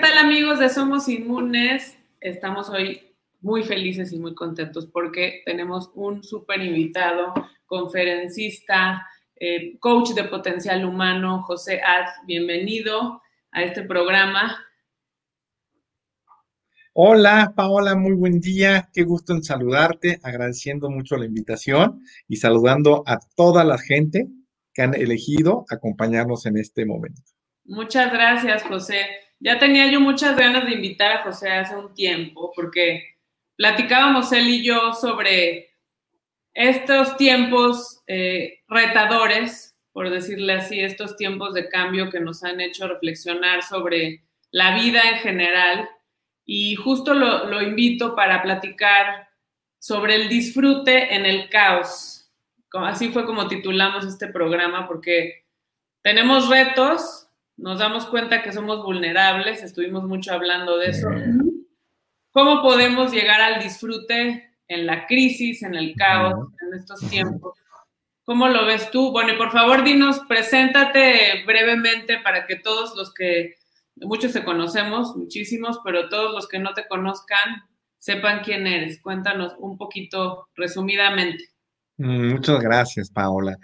tal amigos de Somos Inmunes? Estamos hoy muy felices y muy contentos porque tenemos un súper invitado, conferencista, eh, coach de potencial humano, José Ad. Bienvenido a este programa. Hola, Paola, muy buen día. Qué gusto en saludarte, agradeciendo mucho la invitación y saludando a toda la gente que han elegido acompañarnos en este momento. Muchas gracias, José. Ya tenía yo muchas ganas de invitar a José hace un tiempo, porque platicábamos él y yo sobre estos tiempos eh, retadores, por decirle así, estos tiempos de cambio que nos han hecho reflexionar sobre la vida en general. Y justo lo, lo invito para platicar sobre el disfrute en el caos. Así fue como titulamos este programa, porque tenemos retos, nos damos cuenta que somos vulnerables, estuvimos mucho hablando de eso. ¿Cómo podemos llegar al disfrute en la crisis, en el caos, en estos tiempos? ¿Cómo lo ves tú? Bueno, y por favor, dinos, preséntate brevemente para que todos los que, muchos se conocemos, muchísimos, pero todos los que no te conozcan sepan quién eres. Cuéntanos un poquito resumidamente. Mm, muchas gracias, Paola.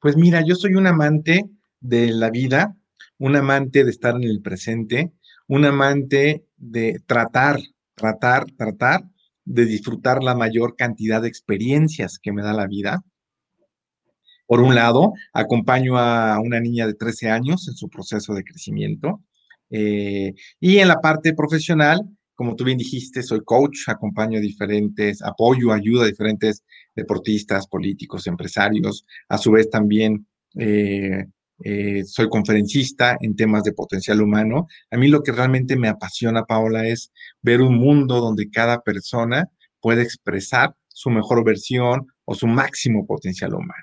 Pues mira, yo soy un amante de la vida, un amante de estar en el presente, un amante de tratar, tratar, tratar de disfrutar la mayor cantidad de experiencias que me da la vida. Por un lado, acompaño a una niña de 13 años en su proceso de crecimiento. Eh, y en la parte profesional, como tú bien dijiste, soy coach, acompaño a diferentes, apoyo, ayudo a diferentes deportistas, políticos, empresarios. A su vez también eh, eh, soy conferencista en temas de potencial humano. A mí lo que realmente me apasiona, Paola, es ver un mundo donde cada persona puede expresar su mejor versión o su máximo potencial humano.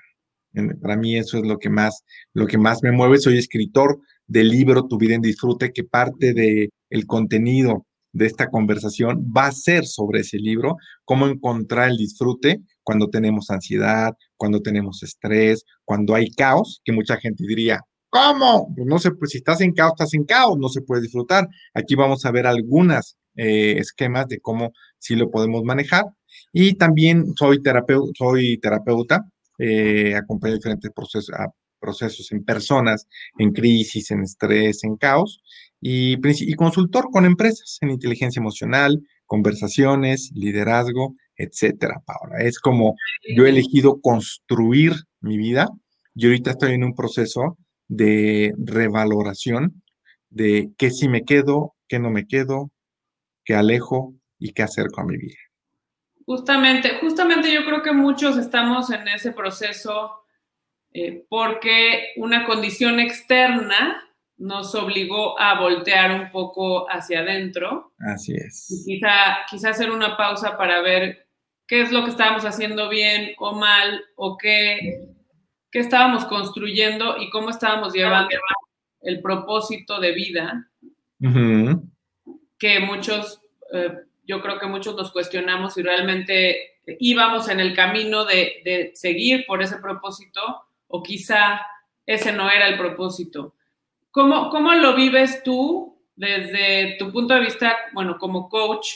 Para mí eso es lo que más, lo que más me mueve. Soy escritor del libro Tu vida en disfrute, que parte del el contenido de esta conversación va a ser sobre ese libro, cómo encontrar el disfrute cuando tenemos ansiedad, cuando tenemos estrés, cuando hay caos, que mucha gente diría, ¿cómo? Pues no sé, pues si estás en caos, estás en caos, no se puede disfrutar. Aquí vamos a ver algunos eh, esquemas de cómo sí lo podemos manejar. Y también soy, terapeuta, soy terapeuta, eh, acompaño diferentes procesos, procesos en personas, en crisis, en estrés, en caos, y consultor con empresas en inteligencia emocional, conversaciones, liderazgo, etcétera, Paola. Es como yo he elegido construir mi vida y ahorita estoy en un proceso de revaloración de qué si me quedo, qué no me quedo, qué alejo y qué acerco a mi vida. Justamente, justamente yo creo que muchos estamos en ese proceso eh, porque una condición externa nos obligó a voltear un poco hacia adentro. Así es. Y quizá, quizá hacer una pausa para ver qué es lo que estábamos haciendo bien o mal, o qué, qué estábamos construyendo y cómo estábamos llevando el propósito de vida, que muchos, eh, yo creo que muchos nos cuestionamos si realmente íbamos en el camino de, de seguir por ese propósito o quizá ese no era el propósito. ¿Cómo, ¿Cómo lo vives tú desde tu punto de vista, bueno, como coach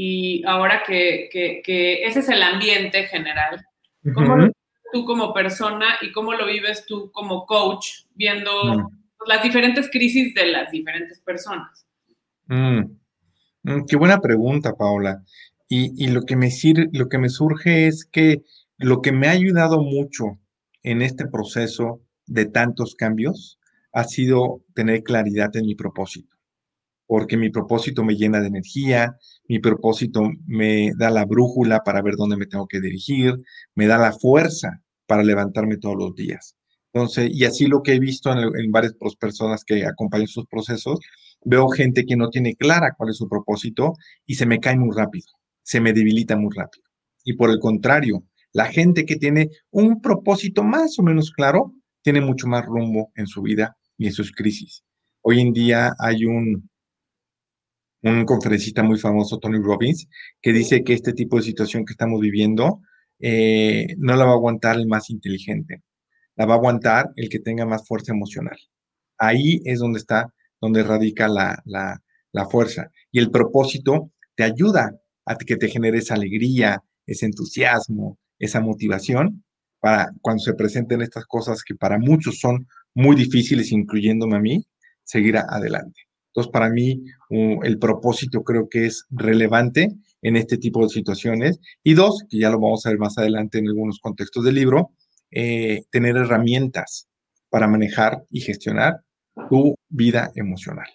y ahora que, que, ese es el ambiente general? ¿Cómo lo vives tú como persona y cómo lo vives tú como coach viendo las diferentes crisis de las diferentes personas? Mm. Mm, qué buena pregunta, Paola. Y, y, lo, que me lo que me surge es que lo que me ha ayudado mucho en este proceso de tantos cambios ha sido tener claridad en mi propósito, porque mi propósito me llena de energía, mi propósito me da la brújula para ver dónde me tengo que dirigir, me da la fuerza para levantarme todos los días. Entonces, y así lo que he visto en, varias personas que acompañan sus procesos, veo gente que no tiene clara cuál es su propósito y se me cae muy rápido, se me debilita muy rápido. Y por el contrario, la gente que tiene un propósito más o menos claro, tiene mucho más rumbo en su vida y en sus crisis. Hoy en día hay un, un conferencista muy famoso, Tony Robbins, que dice que este tipo de situación que estamos viviendo eh, no la va a aguantar el más inteligente, la va a aguantar el que tenga más fuerza emocional. Ahí es donde está, donde radica la, la fuerza. Y el propósito te ayuda a que te genere esa alegría, ese entusiasmo, esa motivación para cuando se presenten estas cosas que para muchos son muy difíciles, incluyéndome a mí, seguir adelante. Entonces, para mí, el propósito creo que es relevante en este tipo de situaciones. Y dos, que ya lo vamos a ver más adelante en algunos contextos del libro, eh, tener herramientas para manejar y gestionar tu vida emocional.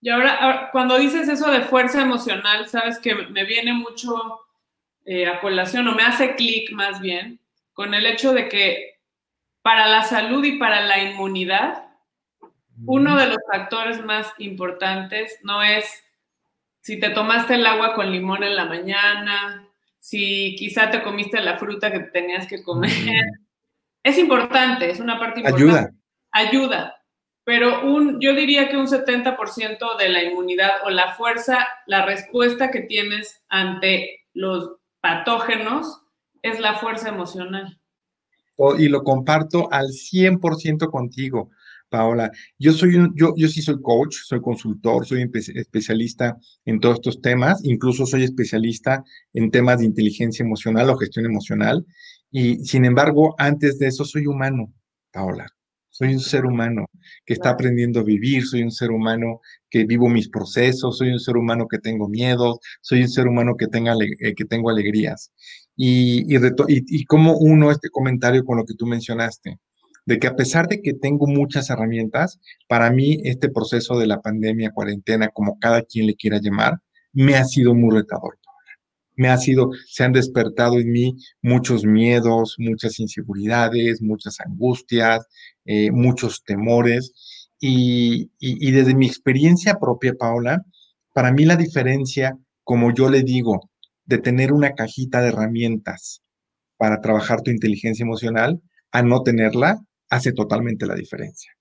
Y ahora, cuando dices eso de fuerza emocional, sabes que me viene mucho eh, a colación o me hace clic más bien con el hecho de que para la salud y para la inmunidad, uno de los factores más importantes no es si te tomaste el agua con limón en la mañana, si quizá te comiste la fruta que tenías que comer. Es importante, es una parte importante. Ayuda. Ayuda. Pero un, yo diría que un 70% de la inmunidad o la fuerza, la respuesta que tienes ante los patógenos es la fuerza emocional. Y lo comparto al 100% contigo. Paola. Yo soy un, yo, yo sí soy coach, soy consultor, soy especialista en todos estos temas, incluso soy especialista en temas de inteligencia emocional o gestión emocional. Y sin embargo, antes de eso soy humano, Paola. Soy un ser humano que está aprendiendo a vivir, soy un ser humano que vivo mis procesos, soy un ser humano que tengo miedos, soy un ser humano que, tenga, eh, que tengo alegrías. Y, y, y, y como uno este comentario con lo que tú mencionaste, de que a pesar de que tengo muchas herramientas, para mí este proceso de la pandemia, cuarentena, como cada quien le quiera llamar, me ha sido muy retador. Me ha sido, se han despertado en mí muchos miedos, muchas inseguridades, muchas angustias, eh, muchos temores. Y, y desde mi experiencia propia, Paola, para mí la diferencia, como yo le digo, de tener una cajita de herramientas para trabajar tu inteligencia emocional a no tenerla, hace totalmente la diferencia.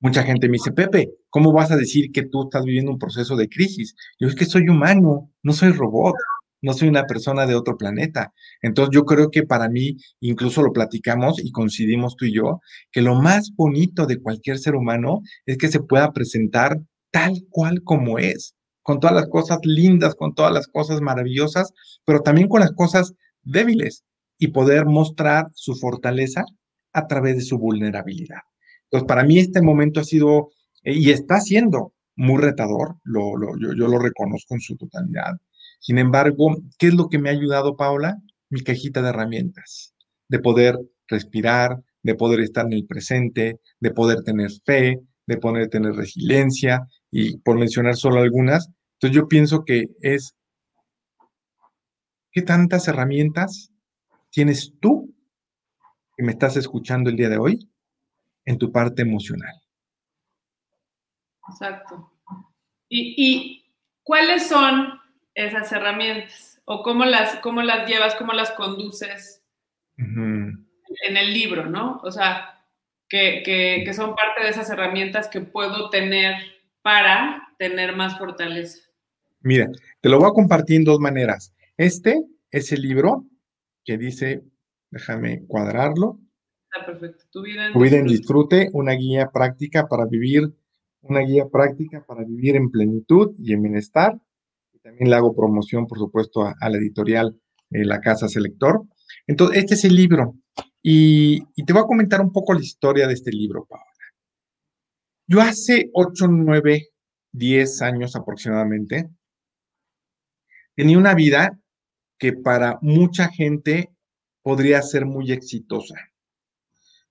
Mucha gente me dice, Pepe, ¿cómo vas a decir que tú estás viviendo un proceso de crisis? Yo es que soy humano, no soy robot, no soy una persona de otro planeta. Entonces yo creo que para mí, incluso lo platicamos y coincidimos tú y yo, que lo más bonito de cualquier ser humano es que se pueda presentar tal cual como es, con todas las cosas lindas, con todas las cosas maravillosas, pero también con las cosas débiles y poder mostrar su fortaleza a través de su vulnerabilidad. Entonces, para mí este momento ha sido eh, y está siendo muy retador, yo, yo, lo reconozco en su totalidad. Sin embargo, ¿qué es lo que me ha ayudado, Paula? Mi cajita de herramientas, de poder respirar, de poder estar en el presente, de poder tener fe, de poder tener resiliencia, y por mencionar solo algunas. Entonces yo pienso que es, ¿qué tantas herramientas tienes tú que me estás escuchando el día de hoy en tu parte emocional. Exacto. ¿Y, cuáles son esas herramientas? ¿O cómo las, cómo las llevas, cómo las conduces en el libro, no? O sea, que, que son parte de esas herramientas que puedo tener para tener más fortaleza. Mira, te lo voy a compartir en dos maneras. Este es el libro que dice Déjame cuadrarlo. Está perfecto. Tu vida en, disfrute. una guía práctica para vivir, una guía práctica para vivir en plenitud y en bienestar. Y también le hago promoción, por supuesto, a, la editorial La Casa Selector. Entonces, este es el libro. Y, y, te voy a comentar un poco la historia de este libro, Paola. Yo hace 8, 9, 10 años aproximadamente, tenía una vida que para mucha gente podría ser muy exitosa.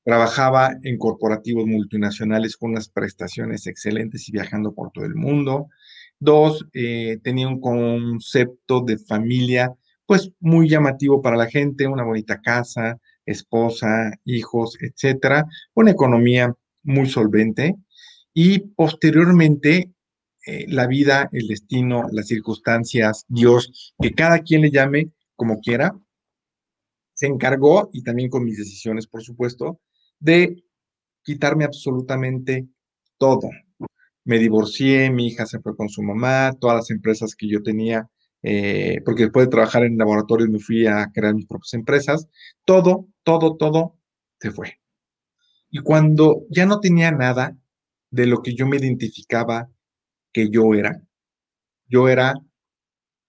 Trabajaba en corporativos multinacionales con unas prestaciones excelentes y viajando por todo el mundo. Dos, eh, tenía un concepto de familia pues muy llamativo para la gente, una bonita casa, esposa, hijos, etcétera, una economía muy solvente y posteriormente eh, la vida, el destino, las circunstancias, Dios, que cada quien le llame como quiera, se encargó, y también con mis decisiones, por supuesto, de quitarme absolutamente todo. Me divorcié, mi hija se fue con su mamá, todas las empresas que yo tenía, eh, porque después de trabajar en laboratorios me fui a crear mis propias empresas, todo, todo, todo se fue. Y cuando ya no tenía nada de lo que yo me identificaba que yo era. Yo era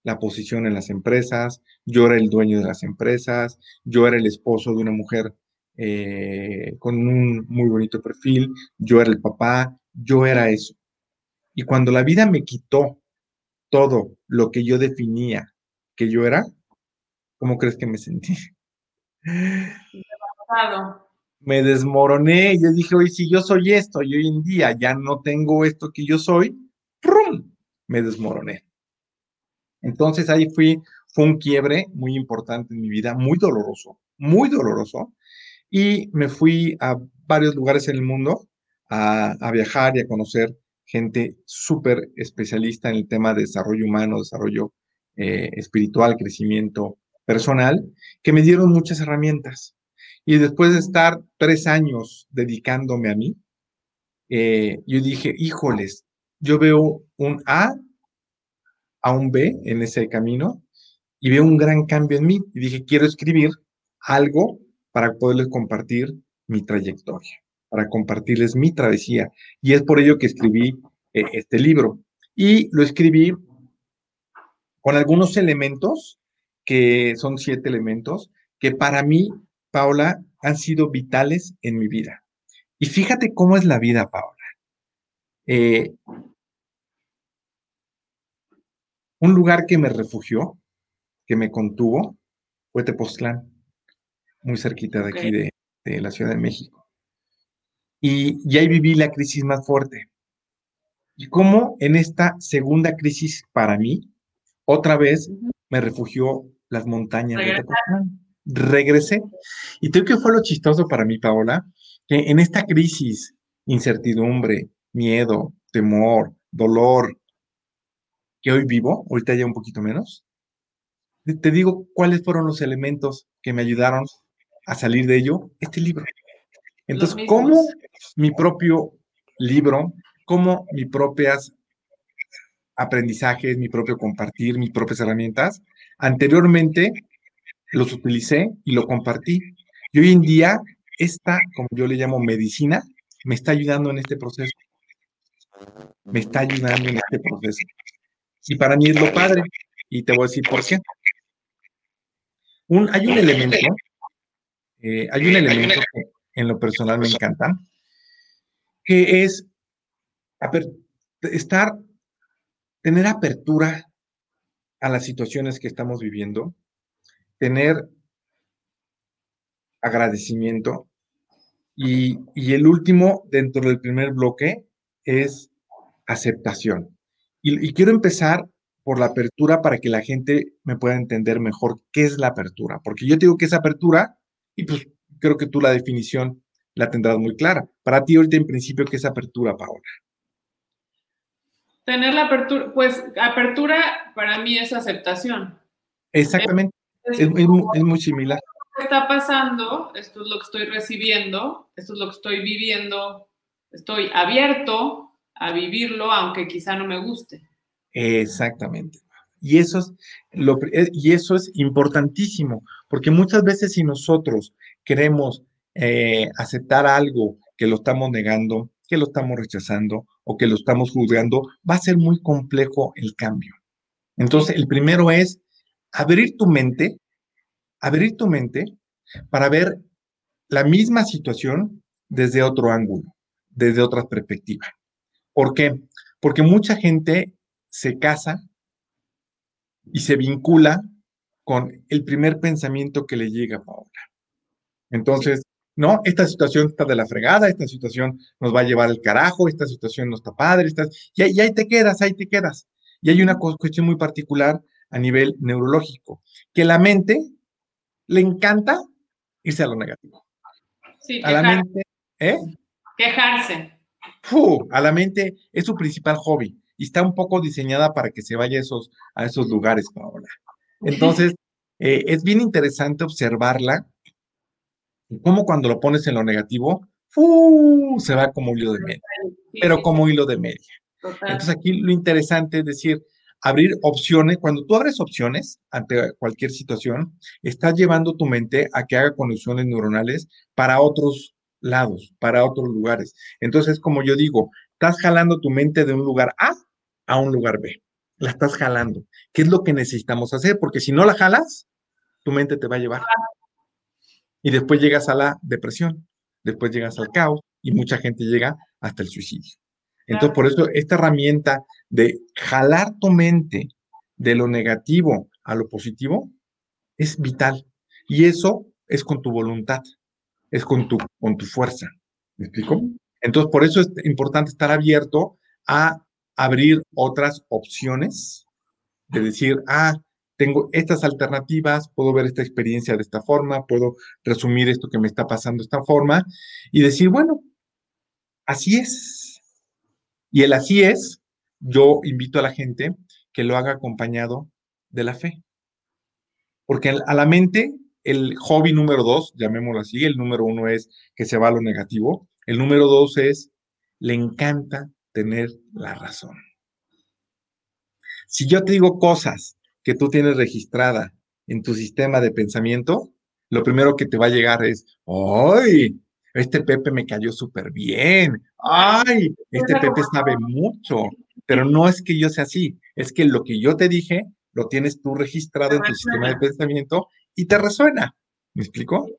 la posición en las empresas, yo era el dueño de las empresas, yo era el esposo de una mujer eh, con un muy bonito perfil, yo era el papá, yo era eso. Y cuando la vida me quitó todo lo que yo definía que yo era, ¿cómo crees que me sentí? Me desmoroné, yo dije, oye, si yo soy esto y hoy en día ya no tengo esto que yo soy, ¡prum! me desmoroné. Entonces ahí fui, fue un quiebre muy importante en mi vida, muy doloroso, muy doloroso. Y me fui a varios lugares en el mundo a, viajar y a conocer gente súper especialista en el tema de desarrollo humano, desarrollo eh, espiritual, crecimiento personal, que me dieron muchas herramientas. Y después de estar tres años dedicándome a mí, eh, yo dije, híjoles, yo veo un A a un B en ese camino y veo un gran cambio en mí. Y dije, quiero escribir algo para poderles compartir mi trayectoria, para compartirles mi travesía. Y es por ello que escribí eh, este libro. Y lo escribí con algunos elementos, que son siete elementos, que para mí, Paula, han sido vitales en mi vida. Y fíjate cómo es la vida, Paula. Eh, Un lugar que me refugió, que me contuvo, fue Tepoztlán, muy cerquita de aquí de, la Ciudad de México. Y, y, ahí viví la crisis más fuerte. Y cómo en esta segunda crisis para mí, otra vez me refugió las montañas de Tepoztlán. Regresé. Y creo que fue lo chistoso para mí, Paola, que en esta crisis, incertidumbre, miedo, temor, dolor, que hoy vivo, ahorita ya un poquito menos, te digo cuáles fueron los elementos que me ayudaron a salir de ello, este libro. Entonces, ¿cómo mi propio libro, cómo mis propias aprendizajes, mi propio compartir, mis propias herramientas, anteriormente los utilicé y lo compartí. Y hoy en día, esta, como yo le llamo medicina, me está ayudando en este proceso. Me está ayudando en este proceso. Y para mí es lo padre. Y te voy a decir por qué. Un, hay un elemento, eh, hay un elemento que en lo personal me encanta, que es estar, tener apertura a las situaciones que estamos viviendo, tener agradecimiento. Y, y el último, dentro del primer bloque, es aceptación. Y, quiero empezar por la apertura para que la gente me pueda entender mejor qué es la apertura, porque yo digo que es apertura y pues creo que tú la definición la tendrás muy clara. Para ti ahorita en principio, ¿qué es apertura, Paola? Tener la apertura, pues apertura para mí es aceptación. Exactamente, es, muy, similar. ¿Qué está pasando? Esto es lo que estoy recibiendo, esto es lo que estoy viviendo, estoy abierto a vivirlo, aunque quizá no me guste. Exactamente. Y eso es, lo, eh, y eso es importantísimo, porque muchas veces si nosotros queremos eh, aceptar algo que lo estamos negando, que lo estamos rechazando o que lo estamos juzgando, va a ser muy complejo el cambio. Entonces, el primero es abrir tu mente, abrir tu mente para ver la misma situación desde otro ángulo, desde otra perspectiva. ¿Por qué? Porque mucha gente se casa y se vincula con el primer pensamiento que le llega a Paola. Entonces, no, esta situación está de la fregada, esta situación nos va a llevar al carajo, esta situación no está padre, y, ahí, te quedas, ahí te quedas. Y hay una cuestión muy particular a nivel neurológico, que la mente le encanta irse a lo negativo. Sí, a la mente, ¿eh? Quejarse a la mente es su principal hobby y está un poco diseñada para que se vaya a esos, a esos lugares, Paola. Entonces, eh, es bien interesante observarla, como cuando lo pones en lo negativo, se va como hilo de media, pero como hilo de media. Entonces, aquí lo interesante es decir, abrir opciones, cuando tú abres opciones ante cualquier situación, estás llevando tu mente a que haga conexiones neuronales para otros lados, para otros lugares. Entonces, como yo digo, estás jalando tu mente de un lugar A a un lugar B. La estás jalando. ¿Qué es lo que necesitamos hacer? Porque si no la jalas, tu mente te va a llevar. Y después llegas a la depresión, después llegas al caos y mucha gente llega hasta el suicidio. Entonces, por eso esta herramienta de jalar tu mente de lo negativo a lo positivo es vital. Y eso es con tu voluntad, es con tu, con tu fuerza. ¿Me explico? Entonces, por eso es importante estar abierto a abrir otras opciones, de decir, ah, tengo estas alternativas, puedo ver esta experiencia de esta forma, puedo resumir esto que me está pasando de esta forma y decir, bueno, así es. Y el así es, yo invito a la gente que lo haga acompañado de la fe. Porque a la mente, el hobby número dos, llamémoslo así, el número uno es que se va a lo negativo, el número dos es, le encanta tener la razón. Si yo te digo cosas que tú tienes registrada en tu sistema de pensamiento, lo primero que te va a llegar es, ¡ay! Este Pepe me cayó súper bien. ¡Ay! Este Pepe sabe mucho. Pero no es que yo sea así, es que lo que yo te dije lo tienes tú registrado en tu sistema de pensamiento y te resuena. ¿Me explico?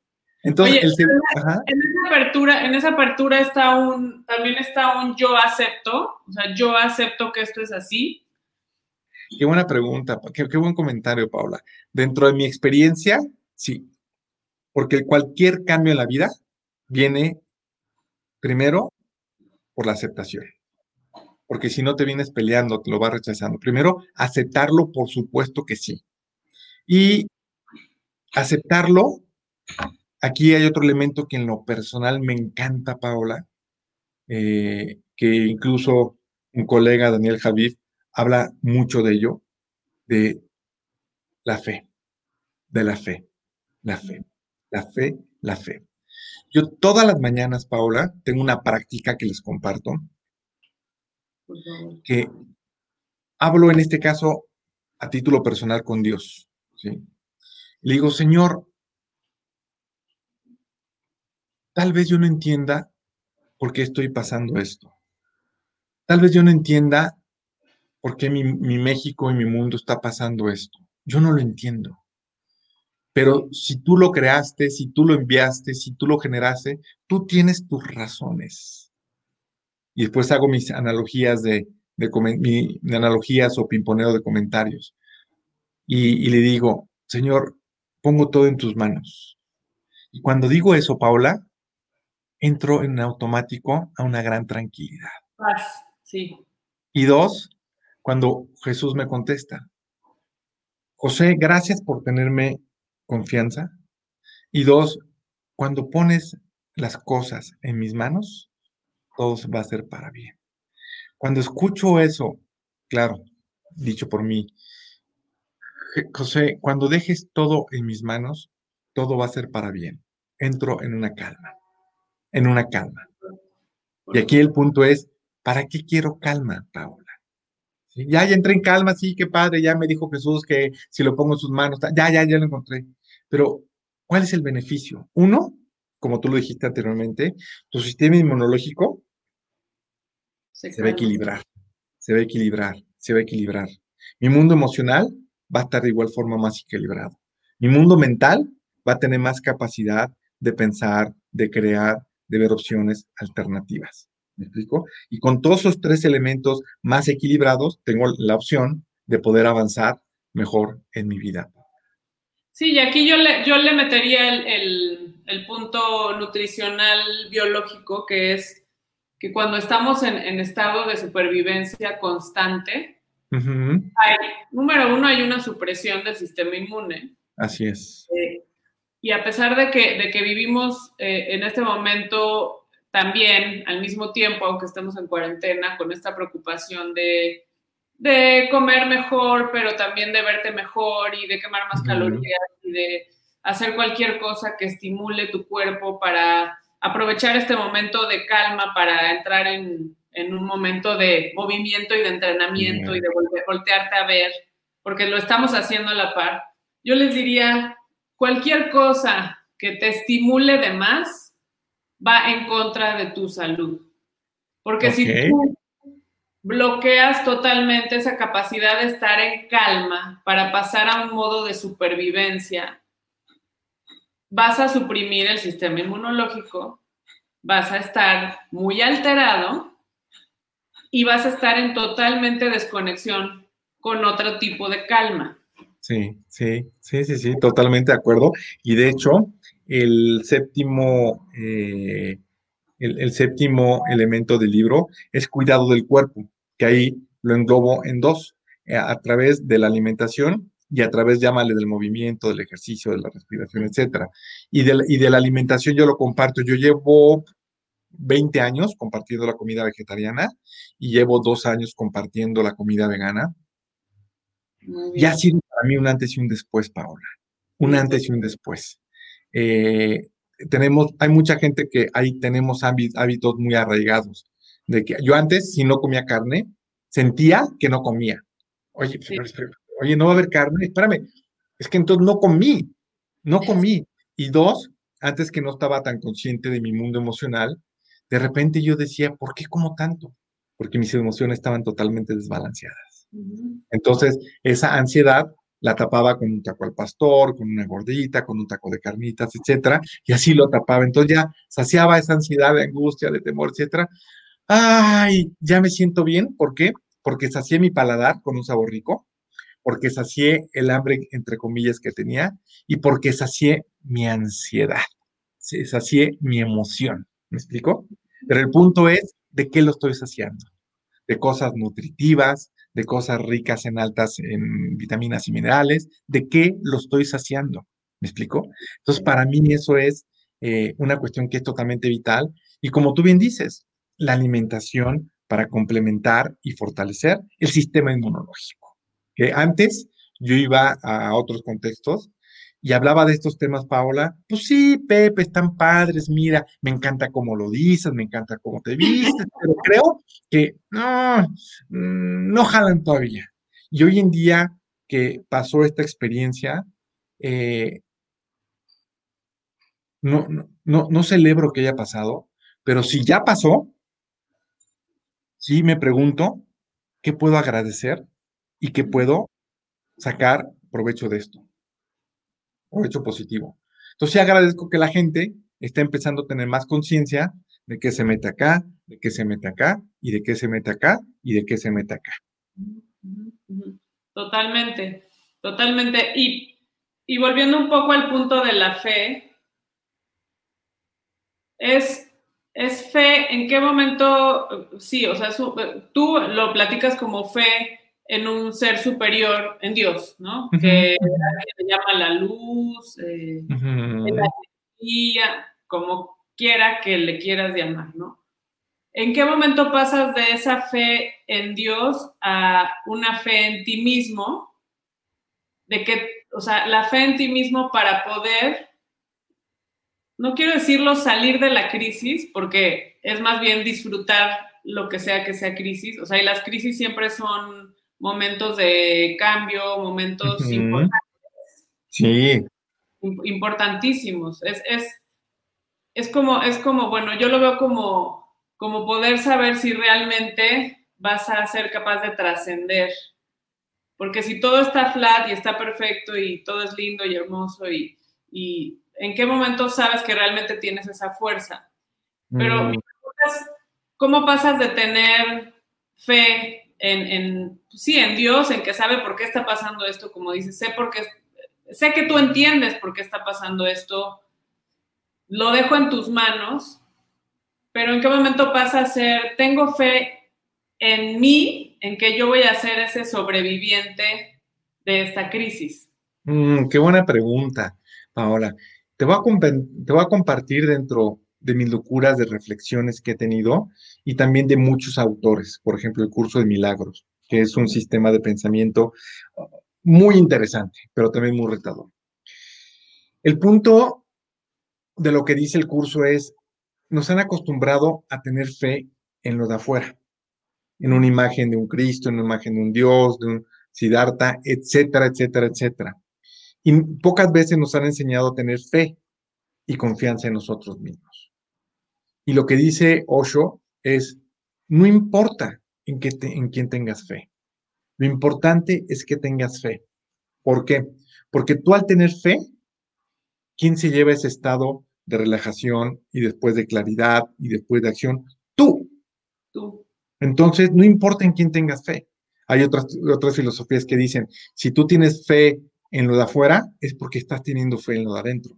Entonces, en, esa apertura, en esa apertura está un, también está un yo acepto, o sea, yo acepto que esto es así, Qué buena pregunta, qué, buen comentario, Paula. Dentro de mi experiencia, sí, porque cualquier cambio en la vida viene primero por la aceptación. Porque si no te vienes peleando, te lo vas rechazando. Primero, aceptarlo, por supuesto que sí. Y aceptarlo, aquí hay otro elemento que en lo personal me encanta, Paola, eh, que incluso un colega, Daniel Javid, habla mucho de ello, de la fe, de la fe, la fe, la fe, la fe. Yo todas las mañanas, Paola, tengo una práctica que les comparto, que hablo en este caso a título personal con Dios. ¿sí? Le digo, Señor, tal vez yo no entienda por qué estoy pasando esto. Tal vez yo no entienda ¿por qué mi, México y mi mundo está pasando esto? Yo no lo entiendo. Pero si tú lo creaste, si tú lo enviaste, si tú lo generaste, tú tienes tus razones. Y después hago mis analogías de, mi, analogías o pimponeo de comentarios. Y, y, le digo, Señor, pongo todo en tus manos. Y cuando digo eso, Paula, entro en automático a una gran tranquilidad. Paz, sí. Y dos, cuando Jesús me contesta, José, gracias por tenerme confianza. Y dos, cuando pones las cosas en mis manos, todo va a ser para bien. Cuando escucho eso, claro, dicho por mí, José, cuando dejes todo en mis manos, todo va a ser para bien. Entro en una calma, en una calma. Y aquí el punto es, ¿para qué quiero calma, Paola? Ya, ya entré en calma, sí, qué padre, ya me dijo Jesús que si lo pongo en sus manos, ya, ya, ya lo encontré. Pero, ¿cuál es el beneficio? Uno, como tú lo dijiste anteriormente, tu sistema inmunológico se, se va a equilibrar, se va a equilibrar, se va a equilibrar. Mi mundo emocional va a estar de igual forma más equilibrado. Mi mundo mental va a tener más capacidad de pensar, de crear, de ver opciones alternativas. ¿Me explico? Y con todos esos tres elementos más equilibrados, tengo la opción de poder avanzar mejor en mi vida. Sí, y aquí yo le, yo le metería el, el, punto nutricional biológico, que es que cuando estamos en, en estado de supervivencia constante, número uno, hay una supresión del sistema inmune. Así es. Eh, y a pesar de que, de que vivimos eh, en este momento también al mismo tiempo, aunque estemos en cuarentena, con esta preocupación de, comer mejor, pero también de verte mejor y de quemar más calorías y de hacer cualquier cosa que estimule tu cuerpo para aprovechar este momento de calma para entrar en, un momento de movimiento y de entrenamiento y de voltearte a ver, porque lo estamos haciendo a la par. Yo les diría, cualquier cosa que te estimule de más, va en contra de tu salud. Porque si tú bloqueas totalmente esa capacidad de estar en calma para pasar a un modo de supervivencia, vas a suprimir el sistema inmunológico, vas a estar muy alterado y vas a estar en totalmente desconexión con otro tipo de calma. Sí, sí, sí, sí, sí, totalmente de acuerdo. Y de hecho, el séptimo, eh, el, séptimo elemento del libro es cuidado del cuerpo, que ahí lo englobo en dos, eh, a, través de la alimentación y a través, llámale, del movimiento, del ejercicio, de la respiración, etcétera. Y y de la alimentación yo lo comparto. Yo llevo 20 años compartiendo la comida vegetariana y llevo dos años compartiendo la comida vegana. Y ha sido para mí un antes y un después, Paola. Un antes y un después. Eh, tenemos, hay mucha gente que ahí tenemos hábitos muy arraigados. De que yo antes, si no comía carne, sentía que no comía. Oye, oye, no va a haber carne, espérame. Es que entonces no comí, no comí. Y dos, antes que no estaba tan consciente de mi mundo emocional, de repente yo decía, ¿por qué como tanto? Porque mis emociones estaban totalmente desbalanceadas. Entonces, esa ansiedad la tapaba con un taco al pastor, con una gordita, con un taco de carnitas, etcétera, y así lo tapaba. Entonces ya saciaba esa ansiedad de angustia, de temor, etcétera. Ay, ya me siento bien. ¿Por qué? Porque sacié mi paladar con un sabor rico, porque sacié el hambre, entre comillas, que tenía, y porque sacié mi ansiedad, sacié mi emoción. ¿Me explico? Pero el punto es de qué lo estoy saciando. De cosas nutritivas, de cosas ricas en altas en vitaminas y minerales, de qué lo estoy saciando. ¿Me explico? Entonces, para mí eso es eh, una cuestión que es totalmente vital. Y como tú bien dices, la alimentación para complementar y fortalecer el sistema inmunológico. Que antes yo iba a otros contextos y hablaba de estos temas, Paola, pues sí, Pepe, están padres, mira, me encanta cómo lo dices, me encanta cómo te vistes, pero creo que no, mm, no jalan todavía. Y hoy en día que pasó esta experiencia, eh, no, no, no celebro que haya pasado, pero si ya pasó, sí me pregunto qué puedo agradecer y qué puedo sacar provecho de esto hecho positivo. Entonces, sí agradezco que la gente esté empezando a tener más conciencia de qué se mete acá, de qué se mete acá, y de qué se mete acá, y de qué se mete acá. Totalmente, totalmente. Y, y volviendo un poco al punto de la fe, es, es fe, ¿en qué momento? Sí, o sea, tú lo platicas como fe en un ser superior, en Dios, ¿no? Que se llama la luz, eh, la energía, como quiera que le quieras llamar, ¿no? ¿En qué momento pasas de esa fe en Dios a una fe en ti mismo? De que, o sea, la fe en ti mismo para poder, no quiero decirlo salir de la crisis, porque es más bien disfrutar lo que sea que sea crisis, o sea, y las crisis siempre son momentos de cambio, momentos importantes. Sí. Importantísimos. Es, es, es, como, es como, bueno, yo lo veo como, como poder saber si realmente vas a ser capaz de trascender. Porque si todo está flat y está perfecto y todo es lindo y hermoso y, y en qué momento sabes que realmente tienes esa fuerza. Pero mi pregunta es, ¿cómo pasas de tener fe en, sí, en Dios, en que sabe por qué está pasando esto, como dices, sé por qué, sé que tú entiendes por qué está pasando esto, lo dejo en tus manos, pero en qué momento pasa a ser, tengo fe en mí, en que yo voy a ser ese sobreviviente de esta crisis. Mm, qué buena pregunta, Paola. Te voy, a te voy a compartir dentro de mis locuras de reflexiones que he tenido y también de muchos autores, por ejemplo, el curso de milagros, que es un sistema de pensamiento uh, muy interesante, pero también muy retador. El punto de lo que dice el curso es, nos han acostumbrado a tener fe en lo de afuera, en una imagen de un Cristo, en una imagen de un Dios, de un Siddhartha, etcétera, etcétera, etcétera. Y pocas veces nos han enseñado a tener fe y confianza en nosotros mismos. Y lo que dice Osho es, no importa en, quién tengas fe. Lo importante es que tengas fe. ¿Por qué? Porque tú al tener fe, ¿quién se lleva ese estado de relajación y después de claridad y después de acción? Tú. Tú. Entonces, no importa en quién tengas fe. Hay otras, otras filosofías que dicen, si tú tienes fe en lo de afuera, es porque estás teniendo fe en lo de adentro.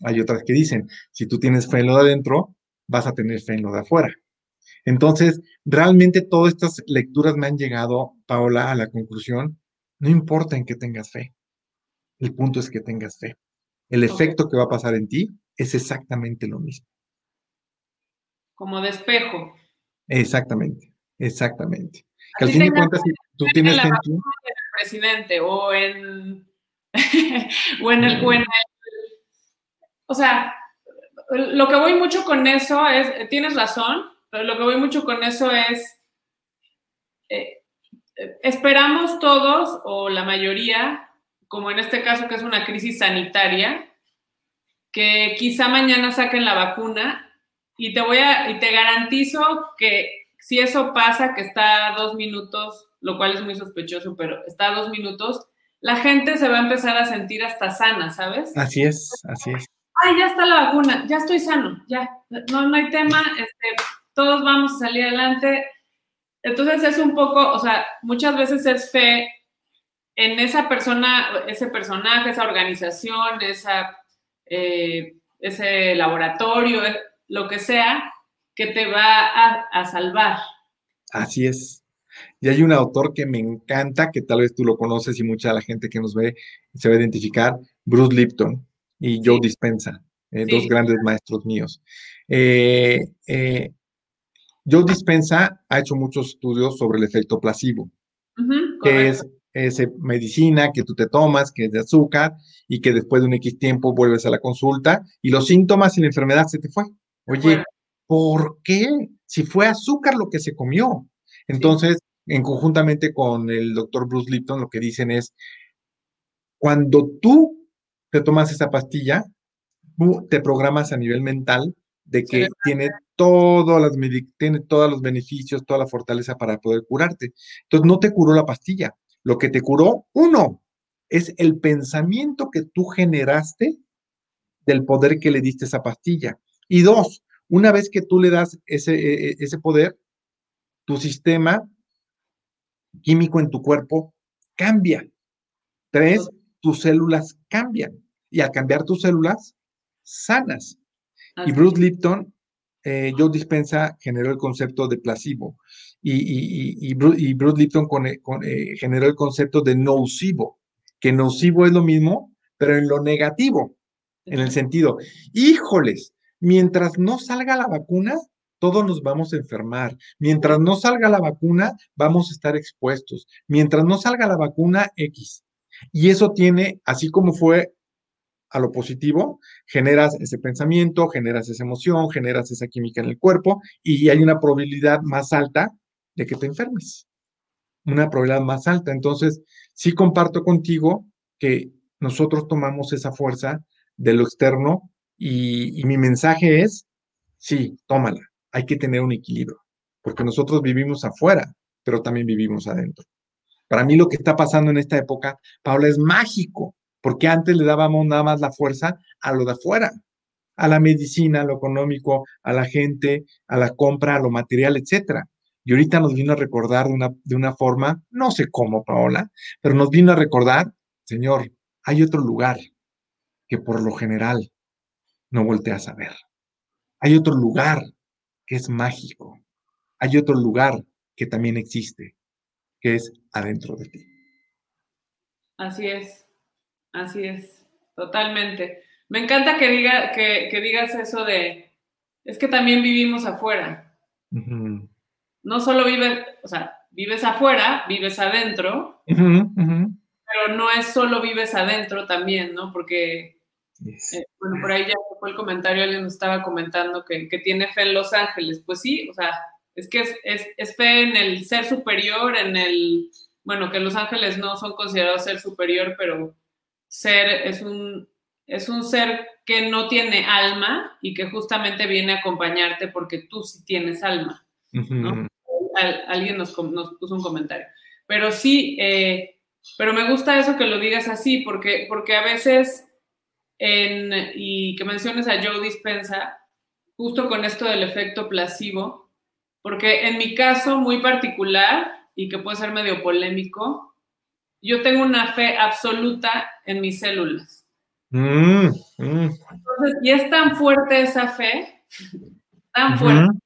Hay otras que dicen, si tú tienes fe en lo de adentro, vas a tener fe en lo de afuera. Entonces, realmente todas estas lecturas me han llegado, Paola, a la conclusión, no importa en qué tengas fe, el punto es que tengas fe. El efecto que va a pasar en ti es exactamente lo mismo. Como de espejo. Exactamente, exactamente. Que al fin de cuentas, si tú tienes fe en ti... presidente o en, o en el, o en el o sea, lo que voy mucho con eso es, tienes razón, pero lo que voy mucho con eso es, eh, esperamos todos, o la mayoría, como en este caso que es una crisis sanitaria, que quizá mañana saquen la vacuna y te voy a, y te garantizo que si eso pasa, que está a dos minutos, lo cual es muy sospechoso, pero está a dos minutos, la gente se va a empezar a sentir hasta sana, ¿sabes? Así es, así es ay, ya está la vacuna, ya estoy sano, ya, no, no hay tema, este, todos vamos a salir adelante. Entonces es un poco, o sea, muchas veces es fe en esa persona, ese personaje, esa organización, eh, ese laboratorio, eh, lo que sea, que te va a, a salvar. Así es. Y hay un autor que me encanta, que tal vez tú lo conoces y mucha de la gente que nos ve se va a identificar, Bruce Lipton y Joe Dispensa, eh, dos grandes maestros míos. Eh, eh, Joe Dispensa ha hecho muchos estudios sobre el efecto placebo, que es esa medicina que tú te tomas, que es de azúcar, y que después de un X tiempo vuelves a la consulta y los síntomas y la enfermedad se te fue. Oye, ¿por qué? Si fue azúcar lo que se comió. Entonces, en conjuntamente con el doctor Bruce Lipton, lo que dicen es, cuando tú te tomas esa pastilla, te programas a nivel mental de que tiene, todas las, tiene todos los beneficios, toda la fortaleza para poder curarte. Entonces, no te curó la pastilla. Lo que te curó, uno, es el pensamiento que tú generaste del poder que le diste a esa pastilla. Y dos, una vez que tú le das ese, e, e, ese poder, tu sistema químico en tu cuerpo cambia. Tres, tus células cambian y al cambiar tus células, sanas. Y Bruce Lipton, eh, Joe Dispensa generó el concepto de placebo y, y, Bruce, Lipton eh, eh, generó el concepto de nocivo, que nocivo es lo mismo, pero en lo negativo, en el sentido, híjoles, mientras no salga la vacuna, todos nos vamos a enfermar. Mientras no salga la vacuna, vamos a estar expuestos. Mientras no salga la vacuna, X. Y eso tiene, así como fue a lo positivo, generas ese pensamiento, generas esa emoción, generas esa química en el cuerpo y hay una probabilidad más alta de que te enfermes. Una probabilidad más alta. Entonces, sí comparto contigo que nosotros tomamos esa fuerza de lo externo y, mi mensaje es, sí, tómala. Hay que tener un equilibrio, porque nosotros vivimos afuera, pero también vivimos adentro. Para mí lo que está pasando en esta época, Paula, es mágico porque antes le dábamos nada más la fuerza a lo de afuera, a la medicina, a lo económico, a la gente, a la compra, a lo material, etcétera. Y ahorita nos vino a recordar de una, de una forma, no sé cómo, Paola, pero nos vino a recordar, Señor, hay otro lugar que por lo general no volteas a ver. Hay otro lugar que es mágico. Hay otro lugar que también existe, que es adentro de ti. Así es. Así es, totalmente. Me encanta que, diga, que, digas eso de, es que también vivimos afuera. No solo vives, o sea, vives afuera, vives adentro, pero no es solo vives adentro también, ¿no? Porque, eh, bueno, por ahí ya fue el comentario, alguien nos estaba comentando que, tiene fe en Los Ángeles. Pues sí, o sea, es que es, es fe en el ser superior, en el, bueno, que Los Ángeles no son considerados ser superior, pero ser, es un, es un ser que no tiene alma y que justamente viene a acompañarte porque tú sí tienes alma. alguien nos, nos, puso un comentario. Pero sí, eh, pero me gusta eso que lo digas así, porque, porque a veces, en, y que menciones a Joe Dispensa, justo con esto del efecto placebo, porque en mi caso muy particular, y que puede ser medio polémico, yo tengo una fe absoluta en mis células. Mm, mm. Entonces, y es tan fuerte esa fe, tan fuerte,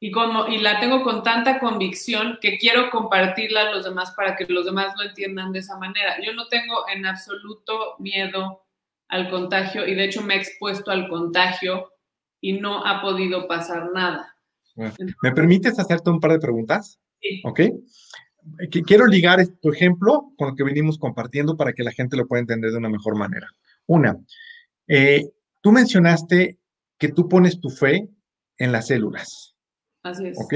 y, como, y la tengo con tanta convicción que quiero compartirla a los demás para que los demás lo entiendan de esa manera. Yo no tengo en absoluto miedo al contagio y de hecho me he expuesto al contagio y no ha podido pasar nada. ¿Me permites hacerte un par de preguntas? Sí. ¿Ok? Quiero ligar tu ejemplo con lo que venimos compartiendo para que la gente lo pueda entender de una mejor manera. Una, eh, tú mencionaste que tú pones tu fe en las células. Así es. ¿Ok?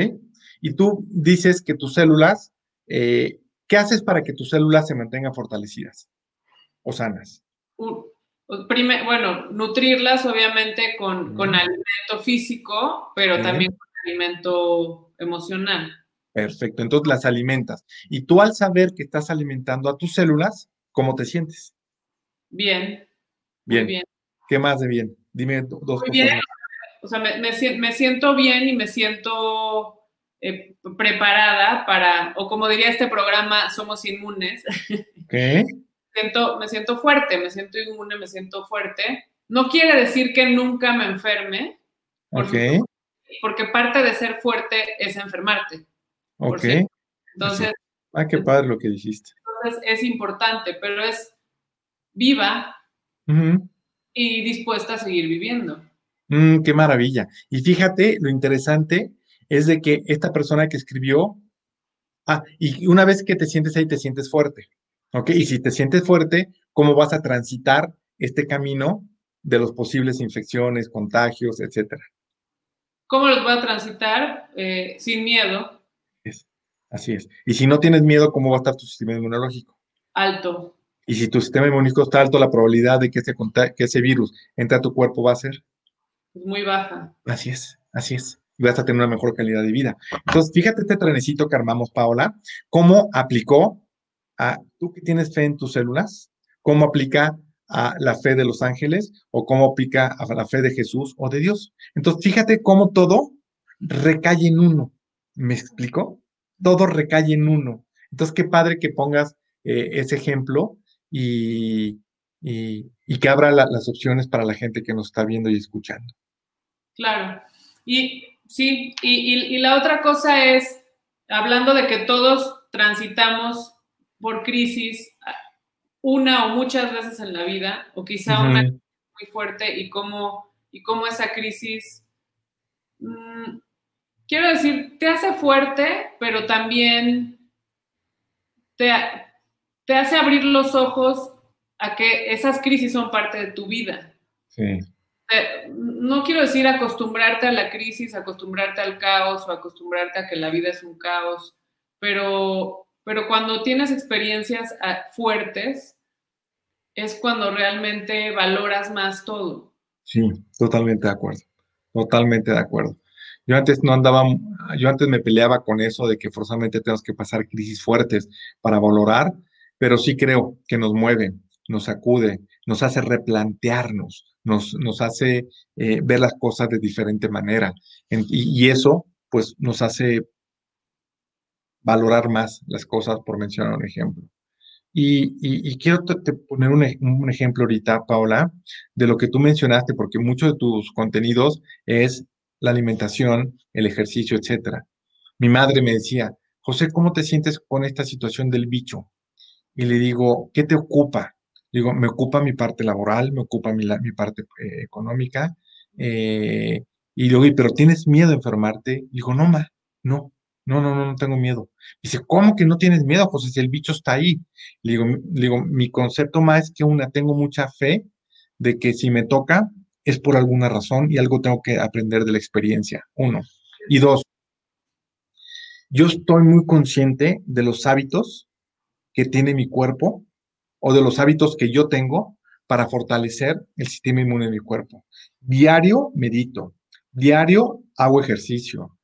Y tú dices que tus células, eh, ¿qué haces para que tus células se mantengan fortalecidas o sanas? bueno, nutrirlas obviamente con, con alimento físico, pero también con alimento emocional. Perfecto, entonces las alimentas. Y tú al saber que estás alimentando a tus células, ¿cómo te sientes? Bien. Bien. bien. ¿Qué más de bien? Dime dos cosas. Bien. O sea, me, me, siento bien y me siento eh, preparada para, o como diría este programa, somos inmunes. ¿Qué? siento, me siento fuerte, me siento inmune, me siento fuerte. No quiere decir que nunca me enferme. Porque, porque parte de ser fuerte es enfermarte. Ok. Entonces. Ah, qué padre lo que dijiste. Entonces es importante, pero es viva y dispuesta a seguir viviendo. Mm, qué maravilla. Y fíjate, lo interesante es de que esta persona que escribió, ah, y una vez que te sientes ahí, te sientes fuerte. ¿Ok? Y si te sientes fuerte, ¿cómo vas a transitar este camino de los posibles infecciones, contagios, etcétera? ¿Cómo los voy a transitar? Eh, sin miedo. Así es. Y si no tienes miedo, ¿cómo va a estar tu sistema inmunológico? Alto. Y si tu sistema inmunológico está alto, la probabilidad de que ese, que ese virus entre a tu cuerpo va a ser muy baja. Así es, así es. Y vas a tener una mejor calidad de vida. Entonces, fíjate este trenecito que armamos, Paola, cómo aplicó a tú que tienes fe en tus células, cómo aplica a la fe de los ángeles o cómo aplica a la fe de Jesús o de Dios. Entonces, fíjate cómo todo recae en uno. ¿Me explico? Todo recae en uno. Entonces, qué padre que pongas eh, ese ejemplo y, que abra las opciones para la gente que nos está viendo y escuchando. Claro. Y sí, y la otra cosa es, hablando de que todos transitamos por crisis una o muchas veces en la vida, o quizá una muy fuerte, y cómo, y cómo esa crisis, mm, quiero decir, te hace fuerte, pero también te, te hace abrir los ojos a que esas crisis son parte de tu vida. Sí. No quiero decir acostumbrarte a la crisis, acostumbrarte al caos o acostumbrarte a que la vida es un caos, pero pero cuando tienes experiencias ah, fuertes, es cuando realmente valoras más todo. Sí, totalmente de acuerdo, totalmente de acuerdo. Yo antes no andaba, yo antes me peleaba con eso de que forzosamente tenemos que pasar crisis fuertes para valorar, pero sí creo que nos mueve, nos sacude, nos hace replantearnos, nos, nos hace eh, ver las cosas de diferente manera. y, y, eso, pues, nos hace valorar más las cosas, por mencionar un ejemplo. Y, quiero te, poner un, ejemplo ahorita, Paola, de lo que tú mencionaste, porque muchos de tus contenidos es la alimentación, el ejercicio, etcétera. Mi madre me decía, José, ¿cómo te sientes con esta situación del bicho? Y le digo, ¿qué te ocupa? Digo, me ocupa mi parte laboral, me ocupa mi, parte eh, económica. Eh, y digo, pero ¿tienes miedo a enfermarte? Digo, no, ma, no. No, no, no, no tengo miedo. Dice, ¿cómo que no tienes miedo, José? Si el bicho está ahí. Le digo, digo, mi concepto más es que una, tengo mucha fe de que si me toca es por alguna razón y algo tengo que aprender de la experiencia. Uno. Y dos, yo estoy muy consciente de los hábitos que tiene mi cuerpo o de los hábitos que yo tengo para fortalecer el sistema inmune de mi cuerpo. Diario medito, diario hago ejercicio,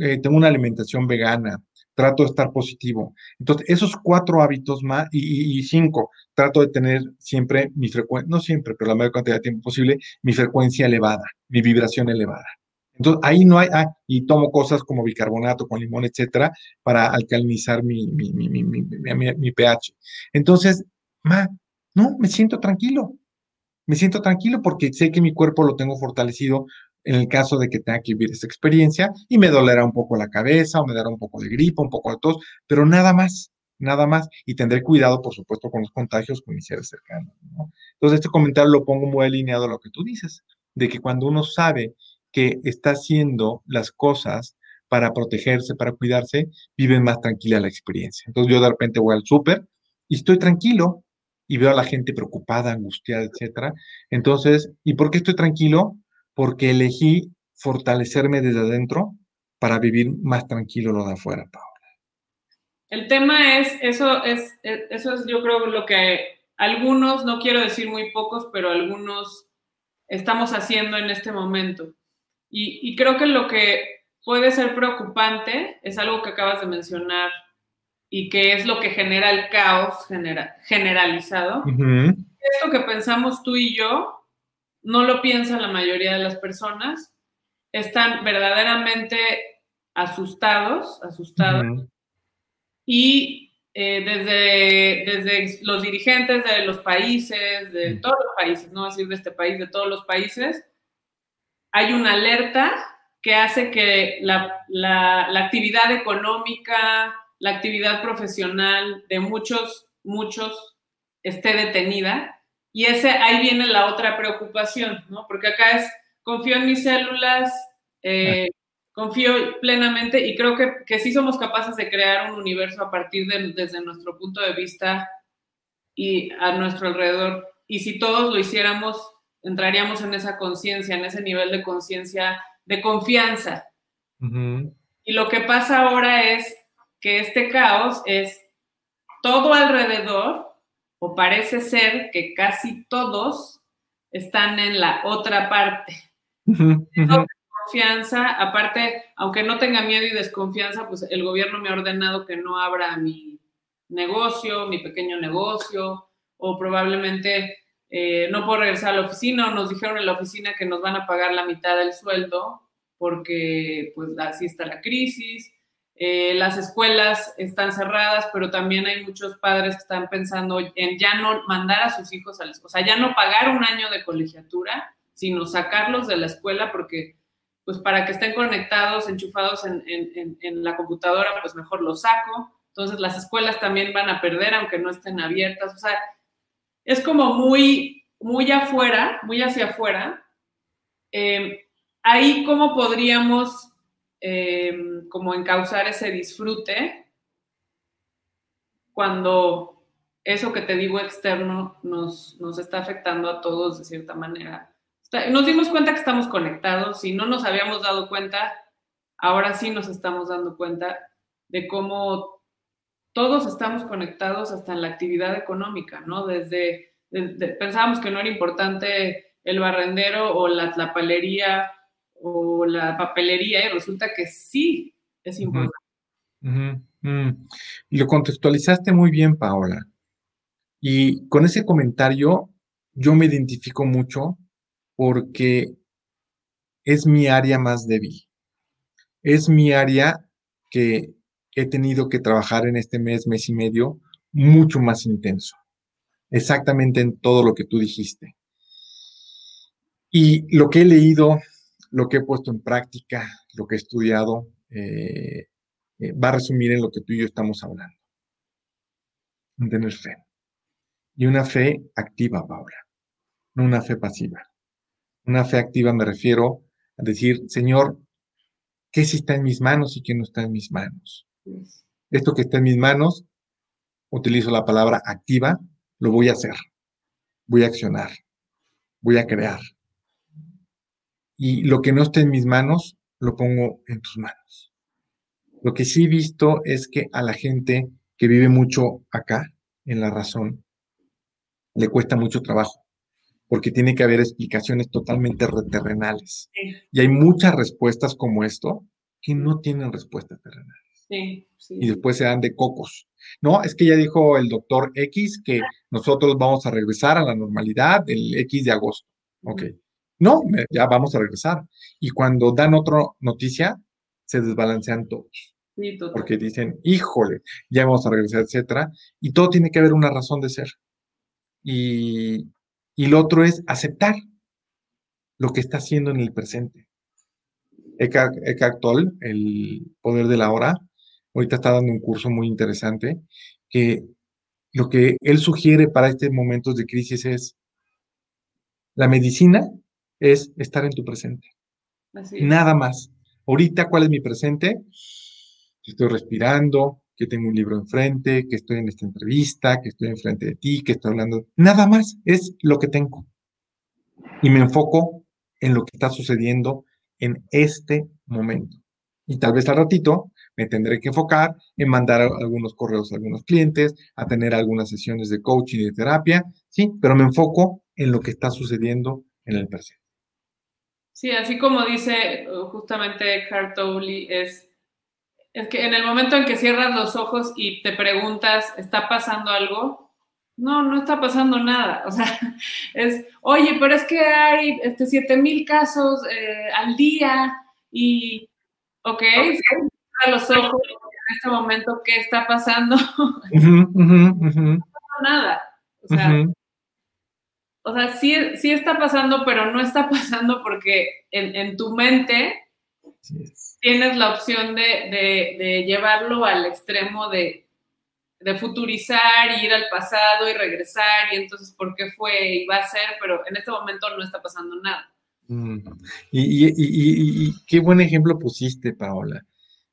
eh, tengo una alimentación vegana, trato de estar positivo. Entonces, esos cuatro hábitos más y, cinco, trato de tener siempre mi frecuencia, no siempre, pero la mayor cantidad de tiempo posible, mi frecuencia elevada, mi vibración elevada. Entonces, ahí no hay, ah, y tomo cosas como bicarbonato con limón, etcétera, para alcalinizar mi, mi, mi, mi pH. Entonces, ma, no, me siento tranquilo. Me siento tranquilo porque sé que mi cuerpo lo tengo fortalecido en el caso de que tenga que vivir esta experiencia y me dolerá un poco la cabeza o me dará un poco de gripa, un poco de tos, pero nada más, nada más. Y tendré cuidado, por supuesto, con los contagios con mis seres cercanos. Entonces, este comentario lo pongo muy alineado a lo que tú dices, de que cuando uno sabe que está haciendo las cosas para protegerse, para cuidarse, vive más tranquila la experiencia. Entonces yo de repente voy al súper y estoy tranquilo y veo a la gente preocupada, angustiada, etcétera. Entonces, ¿y por qué estoy tranquilo? Porque elegí fortalecerme desde adentro para vivir más tranquilo lo de afuera, Paola. El tema es, eso es, eso es yo creo lo que algunos, no quiero decir muy pocos, pero algunos estamos haciendo en este momento. Y, creo que lo que puede ser preocupante es algo que acabas de mencionar y que es lo que genera el caos generalizado. Esto que pensamos tú y yo no lo piensan la mayoría de las personas, están verdaderamente asustados, asustados, y eh, desde, desde los dirigentes de los países, de todos los países, no decir de este país, de todos los países, hay una alerta que hace que la, la, la actividad económica, la actividad profesional de muchos, muchos esté detenida y ese, ahí viene la otra preocupación, ¿no? Porque acá es, confío en mis células, eh, confío plenamente y creo que, que, sí somos capaces de crear un universo a partir de, desde nuestro punto de vista y a nuestro alrededor. Y si todos lo hiciéramos, entraríamos en esa conciencia, en ese nivel de conciencia, de confianza. Y lo que pasa ahora es que este caos es todo alrededor o parece ser que casi todos están en la otra parte. Confianza, aparte, aunque no tenga miedo y desconfianza, pues el gobierno me ha ordenado que no abra mi negocio, mi pequeño negocio, o probablemente eh, no puedo regresar a la oficina, o nos dijeron en la oficina que nos van a pagar la mitad del sueldo, porque pues así está la crisis. Eh, las escuelas están cerradas, pero también hay muchos padres que están pensando en ya no mandar a sus hijos a la escuela, o sea, ya no pagar un año de colegiatura, sino sacarlos de la escuela porque, pues para que estén conectados, enchufados en, en la computadora, pues mejor los saco. Entonces las escuelas también van a perder aunque no estén abiertas. O sea, es como muy, muy afuera, muy hacia afuera. Eh, ahí cómo podríamos Em, como encauzar ese disfrute cuando eso que te digo externo nos, nos está afectando a todos de cierta manera. Nos dimos cuenta que estamos conectados y no nos habíamos dado cuenta, ahora sí nos estamos dando cuenta de cómo todos estamos conectados hasta en la actividad económica, ¿no? Desde, pensábamos que no era importante el barrendero o la, la palería o la papelería y resulta que sí es importante. Lo contextualizaste muy bien, Paola. Y con ese comentario yo me identifico mucho porque es mi área más débil. Es mi área que he tenido que trabajar en este mes, mes y medio, mucho más intenso. Exactamente en todo lo que tú dijiste. Y lo que he leído, lo que he puesto en práctica, lo que he estudiado, eh, eh, va a resumir en lo que tú y yo estamos hablando. En tener fe. Y una fe activa, Paula, no una fe pasiva. Una fe activa me refiero a decir, Señor, ¿qué sí está en mis manos y qué no está en mis manos? Esto que está en mis manos, utilizo la palabra activa, lo voy a hacer, voy a accionar, voy a crear, y lo que no esté en mis manos, lo pongo en tus manos. Lo que sí he visto es que a la gente que vive mucho acá, en la razón, le cuesta mucho trabajo, porque tiene que haber explicaciones totalmente terrenales. Y hay muchas respuestas como esto que no tienen respuesta terrenal. Sí, sí, y después se dan de cocos. No, es que ya dijo el doctor X que nosotros vamos a regresar a la normalidad el X de agosto. Ok. No, ya vamos a regresar. Y cuando dan otra noticia, se desbalancean todos. Sí. Porque dicen, híjole, ya vamos a regresar, etcétera. Y todo tiene que haber una razón de ser. Y, y lo otro es aceptar lo que está haciendo en el presente. Eckhart, Eckhart Tolle, El Poder de la Hora, ahorita está dando un curso muy interesante, que lo que él sugiere para estos momentos de crisis es, la medicina es estar en tu presente. Nada más. Ahorita, ¿cuál es mi presente? Que estoy respirando, que tengo un libro enfrente, que estoy en esta entrevista, que estoy enfrente de ti, que estoy hablando. Nada más es lo que tengo. Y me enfoco en lo que está sucediendo en este momento. Y tal vez al ratito me tendré que enfocar en mandar algunos correos a algunos clientes, a tener algunas sesiones de coaching y de terapia, sí, pero me enfoco en lo que está sucediendo en el presente. Sí, así como dice uh, justamente Eckhart Tolle, es, es que en el momento en que cierras los ojos y te preguntas, ¿está pasando algo? No, no está pasando nada. O sea, es, oye, pero es que hay este, 7 mil casos eh, al día y, ok, los ojos en este momento, ¿qué está pasando? no está pasando nada. O sea, o sea sí, sí, está pasando, pero no está pasando porque en, tu mente tienes la opción de, llevarlo al extremo de, de futurizar y ir al pasado y regresar y entonces por qué fue y va a ser, pero en este momento no está pasando nada. Mm. Y, y, qué buen ejemplo pusiste, Paola.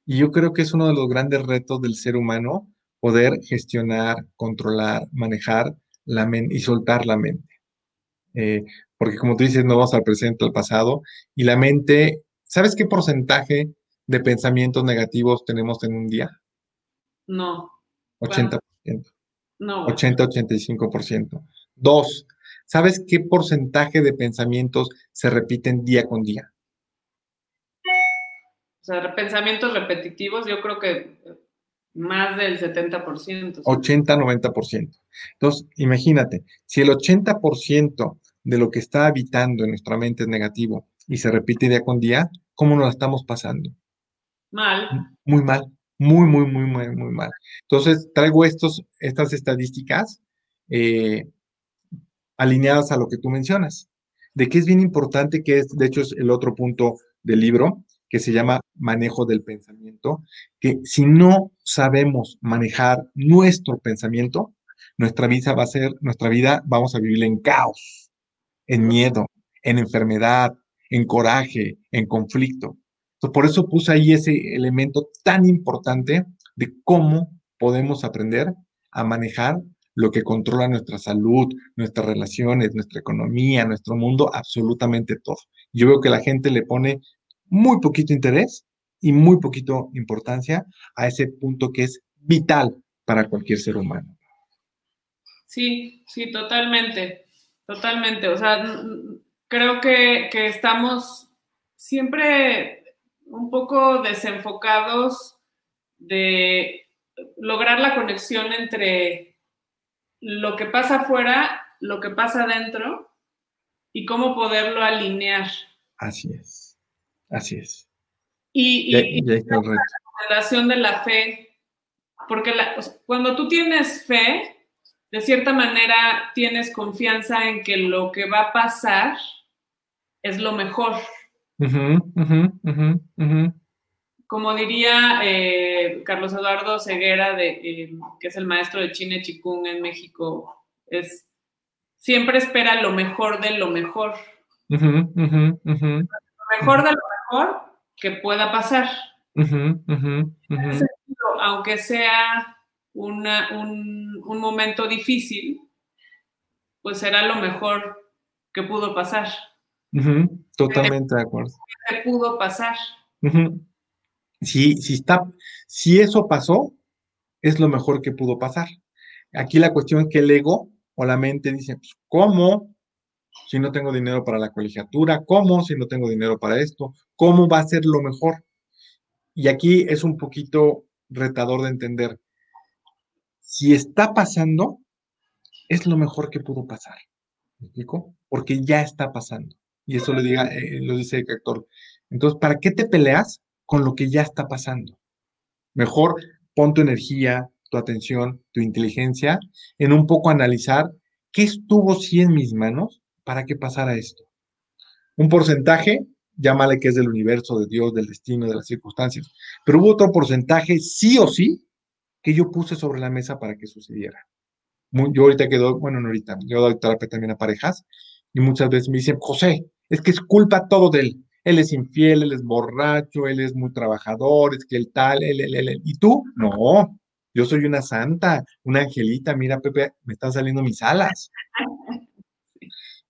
Y yo creo que es uno de los grandes retos del ser humano poder gestionar, controlar, manejar la mente y soltar la mente. Eh, porque como tú dices, no vamos al presente, al pasado, y la mente, ¿sabes qué porcentaje de pensamientos negativos tenemos en un día? No. 80%. No. 80-85%. Dos, ¿sabes qué porcentaje de pensamientos se repiten día con día? O sea, pensamientos repetitivos, yo creo que más del 70%. 80-90%. Entonces, imagínate, si el 80% de lo que está habitando en nuestra mente es negativo y se repite día con día, ¿cómo nos la estamos pasando? Mal. Muy mal, muy, muy, muy, muy, muy mal. Entonces, traigo estos, estas estadísticas eh, alineadas a lo que tú mencionas, de que es bien importante, que es, de hecho, es el otro punto del libro, que se llama manejo del pensamiento, que si no sabemos manejar nuestro pensamiento, nuestra vida va a ser, nuestra vida vamos a vivir en caos, en miedo, en enfermedad, en coraje, en conflicto. Entonces, por eso puse ahí ese elemento tan importante de cómo podemos aprender a manejar lo que controla nuestra salud, nuestras relaciones, nuestra economía, nuestro mundo, absolutamente todo. Yo veo que la gente le pone muy poquito interés y muy poquito importancia a ese punto que es vital para cualquier ser humano. Sí, sí, totalmente, totalmente. O sea, creo que, que estamos siempre un poco desenfocados de lograr la conexión entre lo que pasa afuera, lo que pasa adentro y cómo poderlo alinear. Así es. Así es. Y, la recomendación de la fe, porque cuando tú tienes fe, de cierta manera tienes confianza en que lo que va a pasar es lo mejor. Como diría eh, Carlos Eduardo Ceguera, de, eh, que es el maestro de Chine Chikung en México, es siempre espera lo mejor de lo mejor. Lo mejor de lo que pueda pasar. aunque sea un, momento difícil, pues será lo mejor que pudo pasar. Totalmente de acuerdo. Que pudo pasar. si, si, está, si eso pasó, es lo mejor que pudo pasar. Aquí la cuestión es que el ego o la mente dice, pues, ¿cómo? Si no tengo dinero para la colegiatura? ¿Cómo si no tengo dinero para esto? ¿Cómo va a ser lo mejor? Y aquí es un poquito retador de entender. Si está pasando, es lo mejor que pudo pasar. ¿Me explico? Porque ya está pasando. Y eso lo, diga, eh, lo dice el actor. Entonces, ¿para qué te peleas con lo que ya está pasando? Mejor pon tu energía, tu atención, tu inteligencia en un poco analizar qué estuvo sí en mis manos para que pasara esto. Un porcentaje, llámale que es del universo, de Dios, del destino, de las circunstancias, pero hubo otro porcentaje sí o sí que yo puse sobre la mesa para que sucediera. yo ahorita quedo, bueno, no ahorita, yo doy terapia también a parejas y muchas veces me dicen, José, es que es culpa todo de él. Él es infiel, él es borracho, él es muy trabajador, es que él tal, él, él, él, él. ¿Y tú? No, yo soy una santa, una angelita, mira, Pepe, me están saliendo mis alas.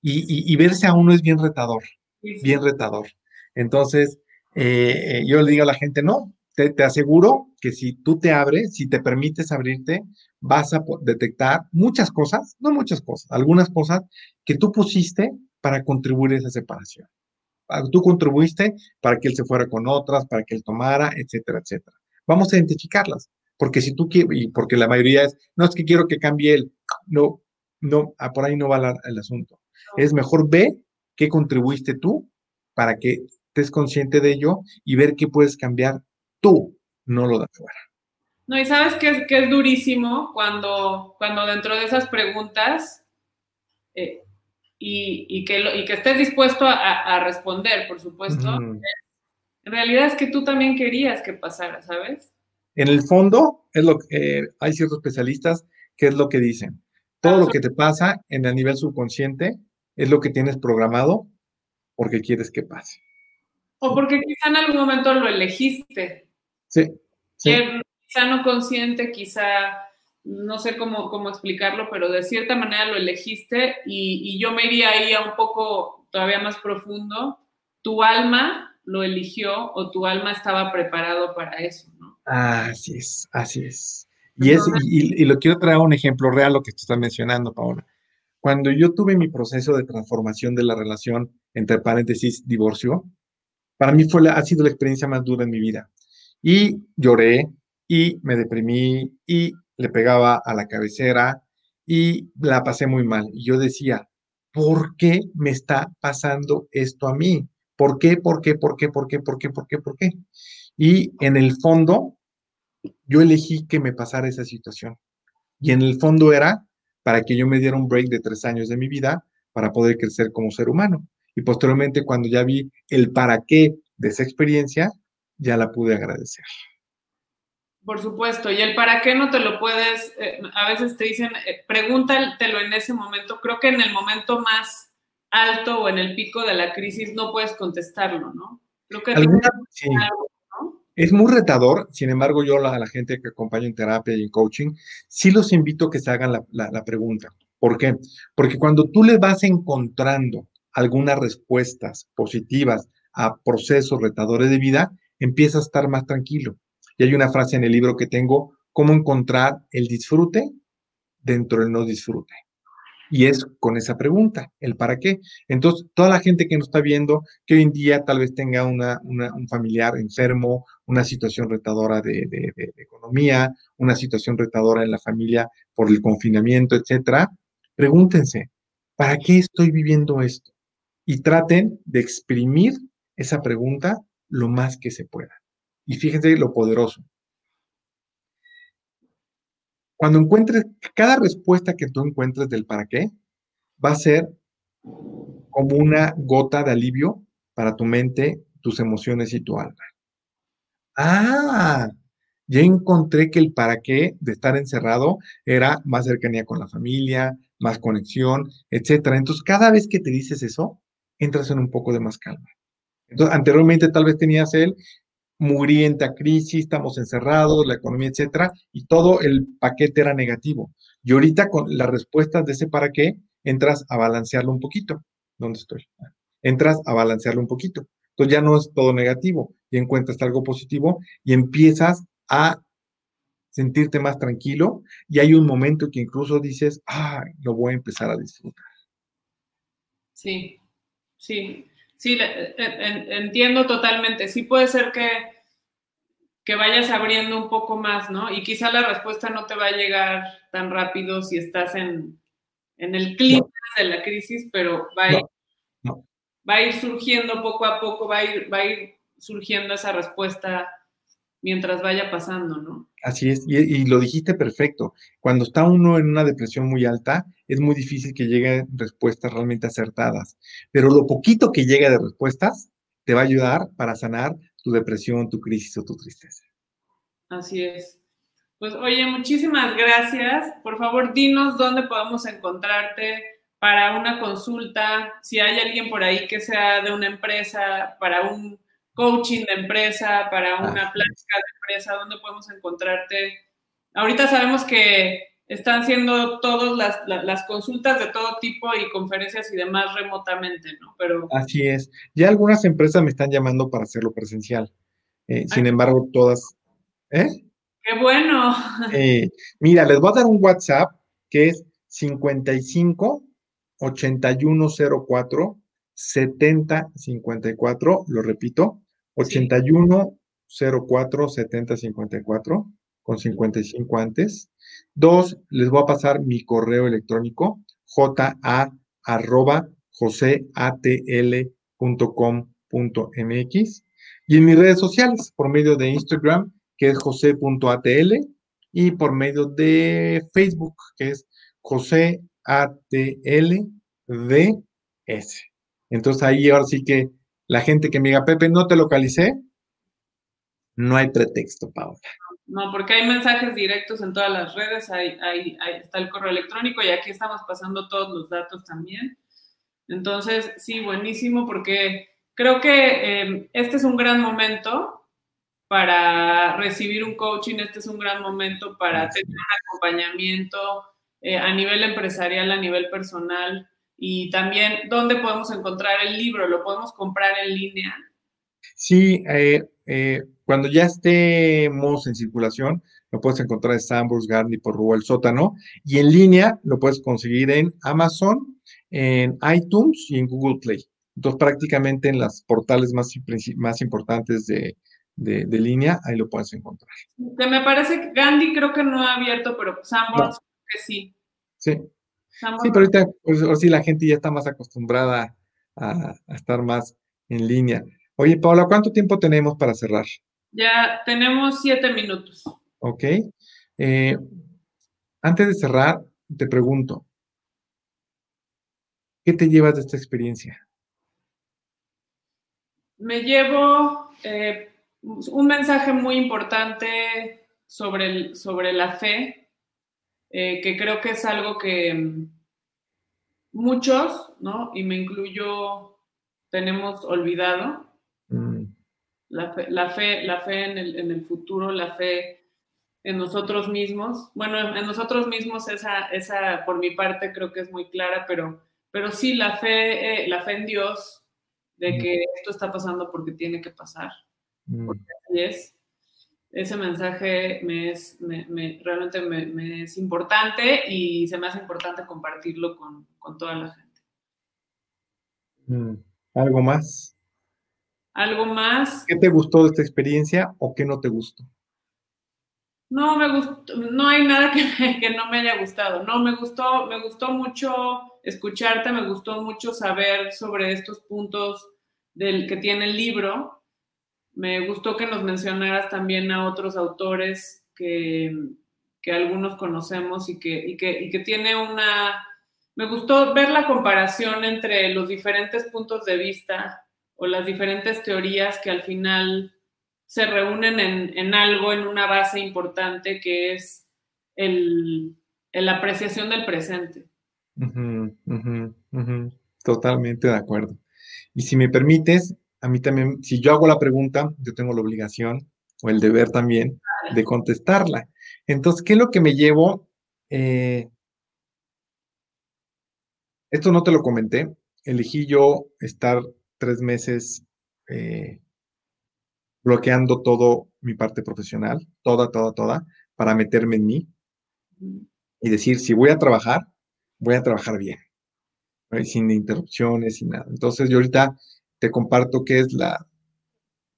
Y, verse a uno es bien retador, bien retador. Entonces, eh, yo le digo a la gente, no, te, te, aseguro que si tú te abres, si te permites abrirte, vas a detectar muchas cosas, no muchas cosas, algunas cosas que tú pusiste para contribuir a esa separación. Ah, tú contribuiste para que él se fuera con otras, para que él tomara, etcétera, etcétera. Vamos a identificarlas. Porque si tú quieres, y porque la mayoría es, no es que quiero que cambie él, no, no, ah, por ahí no va el asunto. Es mejor ver qué contribuiste tú para que estés consciente de ello y ver qué puedes cambiar tú, no lo de afuera. No, y sabes que es, que es durísimo cuando, cuando dentro de esas preguntas eh, y, que y que estés dispuesto a, responder, por supuesto, en realidad es que tú también querías que pasara, ¿sabes? En el fondo, es lo que, eh, hay ciertos especialistas que es lo que dicen. Todo lo que te pasa en el nivel subconsciente es lo que tienes programado porque quieres que pase. O porque quizá en algún momento lo elegiste. Sí. Quizá no consciente, quizá no sé cómo, cómo explicarlo, pero de cierta manera lo elegiste y, y yo me iría ahí a un poco todavía más profundo. Tu alma lo eligió o tu alma estaba preparado para eso, ¿no? Así es, así es. Y, es, y, lo quiero traer un ejemplo real, lo que tú estás mencionando, Paola. Cuando yo tuve mi proceso de transformación de la relación, entre paréntesis, divorcio, para mí fue ha sido la experiencia más dura en mi vida. Y lloré, y me deprimí, y le pegaba a la cabecera, y la pasé muy mal. Y yo decía, ¿por qué me está pasando esto a mí? ¿Por qué? ¿Por qué? ¿Por qué? ¿Por qué? ¿Por qué? ¿Por qué? ¿Por qué? Y en el fondo, yo elegí que me pasara esa situación. Y en el fondo era para que yo me diera un break de tres años de mi vida para poder crecer como ser humano. Y posteriormente, cuando ya vi el para qué de esa experiencia, ya la pude agradecer. Por supuesto, y el para qué no te lo puedes, eh, a veces te dicen, eh, pregúntatelo en ese momento. Creo que en el momento más alto o en el pico de la crisis no puedes contestarlo, ¿no? Creo que es muy retador, sin embargo, yo a la, gente que acompaño en terapia y en coaching, sí los invito a que se hagan la, pregunta. ¿Por qué? Porque cuando tú le vas encontrando algunas respuestas positivas a procesos retadores de vida, empiezas a estar más tranquilo. Y hay una frase en el libro que tengo, cómo encontrar el disfrute dentro del no disfrute. Y es con esa pregunta, el para qué. Entonces, toda la gente que nos está viendo, que hoy en día tal vez tenga un familiar enfermo, una situación retadora de, economía, una situación retadora en la familia por el confinamiento, etcétera, pregúntense, ¿para qué estoy viviendo esto? Y traten de exprimir esa pregunta lo más que se pueda. Y fíjense lo poderoso. Cuando encuentres, cada respuesta que tú encuentres del para qué va a ser como una gota de alivio para tu mente, tus emociones y tu alma. Ah, ya encontré que el para qué de estar encerrado era más cercanía con la familia, más conexión, etcétera. Entonces, cada vez que te dices eso, entras en un poco de más calma. Entonces, anteriormente tal vez tenías el murienta crisis, estamos encerrados, la economía, etcétera, y todo el paquete era negativo. Y ahorita con las respuestas de ese para qué, entras a balancearlo un poquito. ¿Dónde estoy? Entras a balancearlo un poquito. Entonces ya no es todo negativo, y encuentras algo positivo y empiezas a sentirte más tranquilo y hay un momento que incluso dices, ah, lo voy a empezar a disfrutar. Sí, sí. Sí, entiendo totalmente. Sí puede ser que que vayas abriendo un poco más, ¿no? Y quizá la respuesta no te va a llegar tan rápido si estás en, el clima de la crisis, pero va a, ir, va a ir surgiendo poco a poco, va a ir, va a ir surgiendo esa respuesta mientras vaya pasando, ¿no? Así es, y, lo dijiste perfecto. Cuando está uno en una depresión muy alta, es muy difícil que lleguen respuestas realmente acertadas. Pero lo poquito que llega de respuestas te va a ayudar para sanar tu depresión, tu crisis o tu tristeza. Así es. Pues oye, muchísimas gracias. Por favor, dinos dónde podemos encontrarte para una consulta, si hay alguien por ahí que sea de una empresa, para un coaching de empresa, para una plática de empresa, ¿dónde podemos encontrarte? Ahorita sabemos que están siendo todas las, consultas de todo tipo y conferencias y demás remotamente, ¿no? Pero... Así es. Ya algunas empresas me están llamando para hacerlo presencial. Eh, sin embargo, todas... ¿Eh? ¡Qué bueno! Eh, mira, les voy a dar un WhatsApp que es 55 8104 7054, lo repito, 81 04 70 54 con 55 antes. Dos, les voy a pasar mi correo electrónico ja arroba y en mis redes sociales por medio de Instagram que es jose.atl y por medio de Facebook que es joseatlds. Entonces ahí ahora sí que la gente que me diga, Pepe, no te localicé, no hay pretexto, Paola. No, porque hay mensajes directos en todas las redes, ahí, está el correo electrónico y aquí estamos pasando todos los datos también. Entonces, sí, buenísimo, porque creo que em, este es un gran momento para recibir un coaching, este es un gran momento para tener un acompañamiento eh, a nivel empresarial, a nivel personal, y también dónde podemos encontrar el libro, lo podemos comprar en línea. Sí, eh, eh, cuando ya estemos en circulación, lo puedes encontrar en Sambors, Garni, por Rúa el Sótano, y en línea lo puedes conseguir en Amazon, en iTunes y en Google Play. Entonces, prácticamente en las portales más, más importantes de, de, línea, ahí lo puedes encontrar. Que me parece que Gandhi creo que no ha abierto, pero Sambors que sí. Sí, Sí, pero ahorita, pues sí, la gente ya está más acostumbrada a, estar más en línea. Oye, Paula, ¿cuánto tiempo tenemos para cerrar? Ya tenemos siete minutos. Ok. Eh, antes de cerrar, te pregunto, ¿qué te llevas de esta experiencia? Me llevo eh, un mensaje muy importante sobre, el, sobre la fe, eh, que creo que es algo que mm, muchos, ¿no? Y me incluyo, tenemos olvidado. Mm. La, fe, la, fe, la fe en el, en el, futuro, la fe en nosotros mismos. Bueno, en nosotros mismos esa, esa por mi parte creo que es muy clara, pero, pero sí la fe, eh, la fe en Dios de mm. que esto está pasando porque tiene que pasar. Porque así es ese mensaje me es, realmente me, es importante y se me hace importante compartirlo con, toda la gente. Mm, ¿Algo más? ¿Algo más? ¿Qué te gustó de esta experiencia o qué no te gustó? No, me gustó, no hay nada que, que no me haya gustado. No, me gustó, me gustó mucho escucharte, me gustó mucho saber sobre estos puntos del que tiene el libro me gustó que nos mencionaras también a otros autores que, algunos conocemos y que, y que, tiene una... Me gustó ver la comparación entre los diferentes puntos de vista o las diferentes teorías que al final se reúnen en, algo, en una base importante que es el, la apreciación del presente. Totalmente de acuerdo. Y si me permites, a mí también, si yo hago la pregunta, yo tengo la obligación o el deber también de contestarla. Entonces, ¿qué es lo que me llevo? Eh, esto no te lo comenté. Elegí yo estar tres meses eh, bloqueando todo mi parte profesional, toda, toda, toda, para meterme en mí y decir, si voy a trabajar, voy a trabajar bien, sin interrupciones, sin nada. Entonces, yo ahorita te comparto que es la,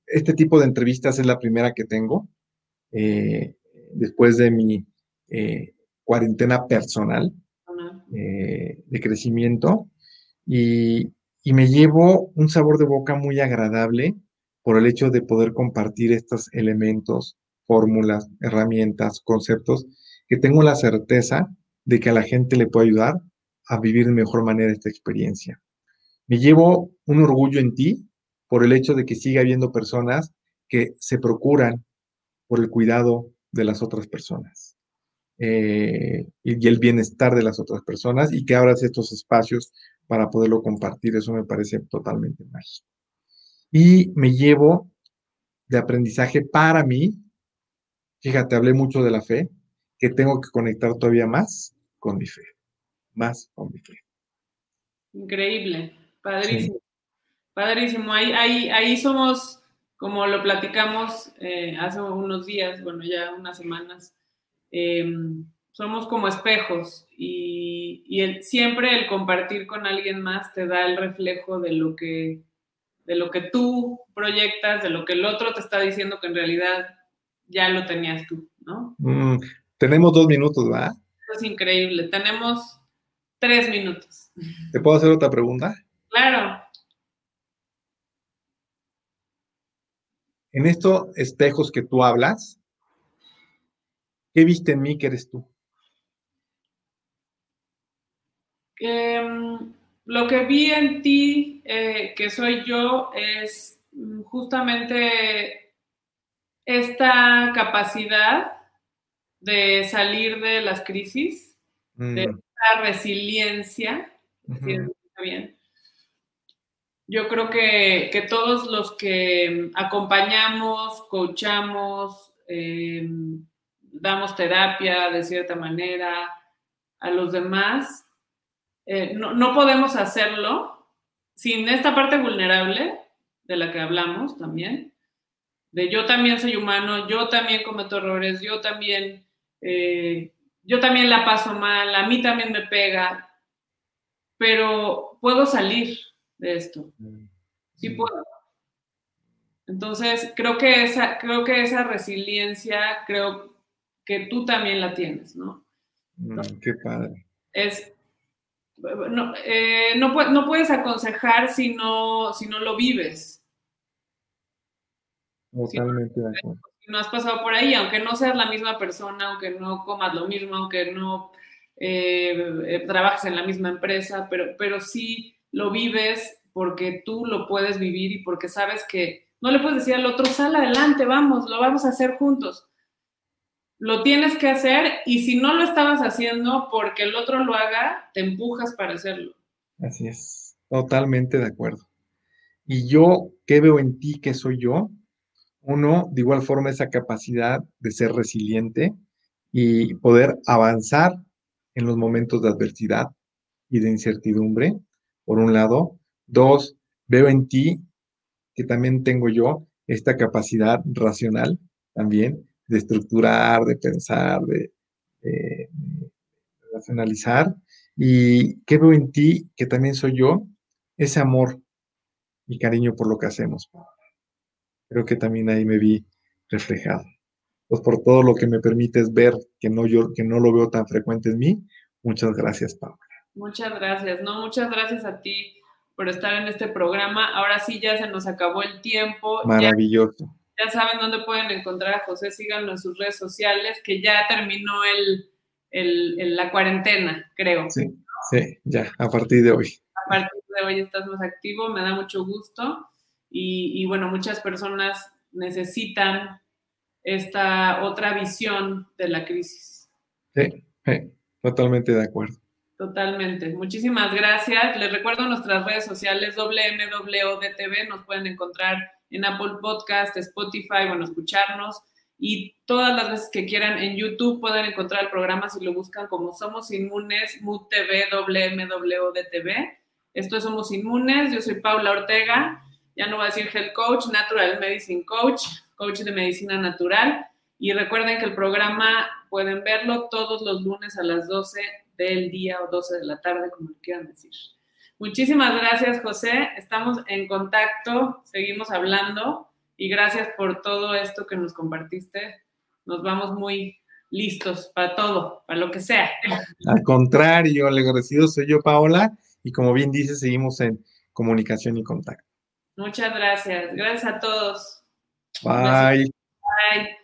este tipo de entrevistas es la primera que tengo eh, después de mi eh, cuarentena personal eh, de crecimiento y, y me llevo un sabor de boca muy agradable por el hecho de poder compartir estos elementos, fórmulas, herramientas, conceptos, que tengo la certeza de que a la gente le puede ayudar a vivir de mejor manera esta experiencia. Me llevo un orgullo en ti por el hecho de que siga habiendo personas que se procuran por el cuidado de las otras personas eh, y, el bienestar de las otras personas y que abras estos espacios para poderlo compartir. Eso me parece totalmente mágico. Y me llevo de aprendizaje para mí, fíjate, hablé mucho de la fe, que tengo que conectar todavía más con mi fe, más con mi fe. Increíble, padrísimo, padrísimo. Ahí, ahí, ahí somos, como lo platicamos eh, hace unos días, bueno, ya unas semanas, em, somos como espejos y, y el, siempre el compartir con alguien más te da el reflejo de lo que de lo que tú proyectas, de lo que el otro te está diciendo que en realidad ya lo tenías tú, ¿no? Mm, tenemos dos minutos, ¿verdad? es increíble. Tenemos tres minutos. ¿Te puedo hacer otra pregunta? Claro. En estos espejos que tú hablas, ¿qué viste en mí que eres tú? Em, lo que vi en ti, eh, que soy yo, es justamente esta capacidad de salir de las crisis, de mm. esta resiliencia, bien. Yo creo que, todos los que acompañamos, coachamos, em, damos terapia de cierta manera a los demás, eh, no, no, podemos hacerlo sin esta parte vulnerable de la que hablamos también, de yo también soy humano, yo también cometo errores, yo también eh, yo también la paso mal, a mí también me pega, pero puedo salir de esto. Sí puedo. Entonces, creo que esa, creo que esa resiliencia, creo que tú también la tienes, ¿no? Mm, qué padre. Es, no, eh, no, puedes aconsejar si no, si no lo vives. Totalmente de acuerdo no has pasado por ahí, aunque no seas la misma persona, aunque no comas lo mismo, aunque no eh, eh, trabajes en la misma empresa, pero, pero sí lo vives porque tú lo puedes vivir y porque sabes que no le puedes decir al otro, sal adelante, vamos, lo vamos a hacer juntos. Lo tienes que hacer y si no lo estabas haciendo porque el otro lo haga, te empujas para hacerlo. Así es, totalmente de acuerdo. Y yo, ¿qué veo en ti que soy yo? Uno, de igual forma, esa capacidad de ser resiliente y poder avanzar en los momentos de adversidad y de incertidumbre, por un lado. Dos, veo en ti que también tengo yo esta capacidad racional también de estructurar, de pensar, de, racionalizar. Y qué veo en ti que también soy yo, ese amor y cariño por lo que hacemos creo que también ahí me vi reflejado. Pues por todo lo que me permites ver, que no, yo, que no lo veo tan frecuente en mí, muchas gracias, Paula. Muchas gracias, no, muchas gracias a ti por estar en este programa. Ahora sí ya se nos acabó el tiempo. Maravilloso. Ya, saben dónde pueden encontrar a José, síganlo en sus redes sociales, que ya terminó el, el, la cuarentena, creo. Sí, sí, ya, a partir de hoy. A partir de hoy estás más activo, me da mucho gusto. Y, bueno, muchas personas necesitan esta otra visión de la crisis. Sí, totalmente de acuerdo. Totalmente. Muchísimas gracias. Les recuerdo nuestras redes sociales WMWODTV. Nos pueden encontrar en Apple Podcast, Spotify, bueno, escucharnos. Y todas las veces que quieran en YouTube pueden encontrar el programa si lo buscan como Somos Inmunes, MUTV, WMWODTV. Esto es Somos Inmunes. Yo soy Paula Ortega ya no voy a decir health coach, natural medicine coach, coach de medicina natural. Y recuerden que el programa pueden verlo todos los lunes a las 12 del día o 12 de la tarde, como quieran decir. Muchísimas gracias, José. Estamos en contacto, seguimos hablando y gracias por todo esto que nos compartiste. nos vamos muy listos para todo, para lo que sea. Al contrario, el agradecido soy yo, Paola, y como bien dice, seguimos en comunicación y contacto. Muchas gracias. Gracias a todos. Bye. Bye.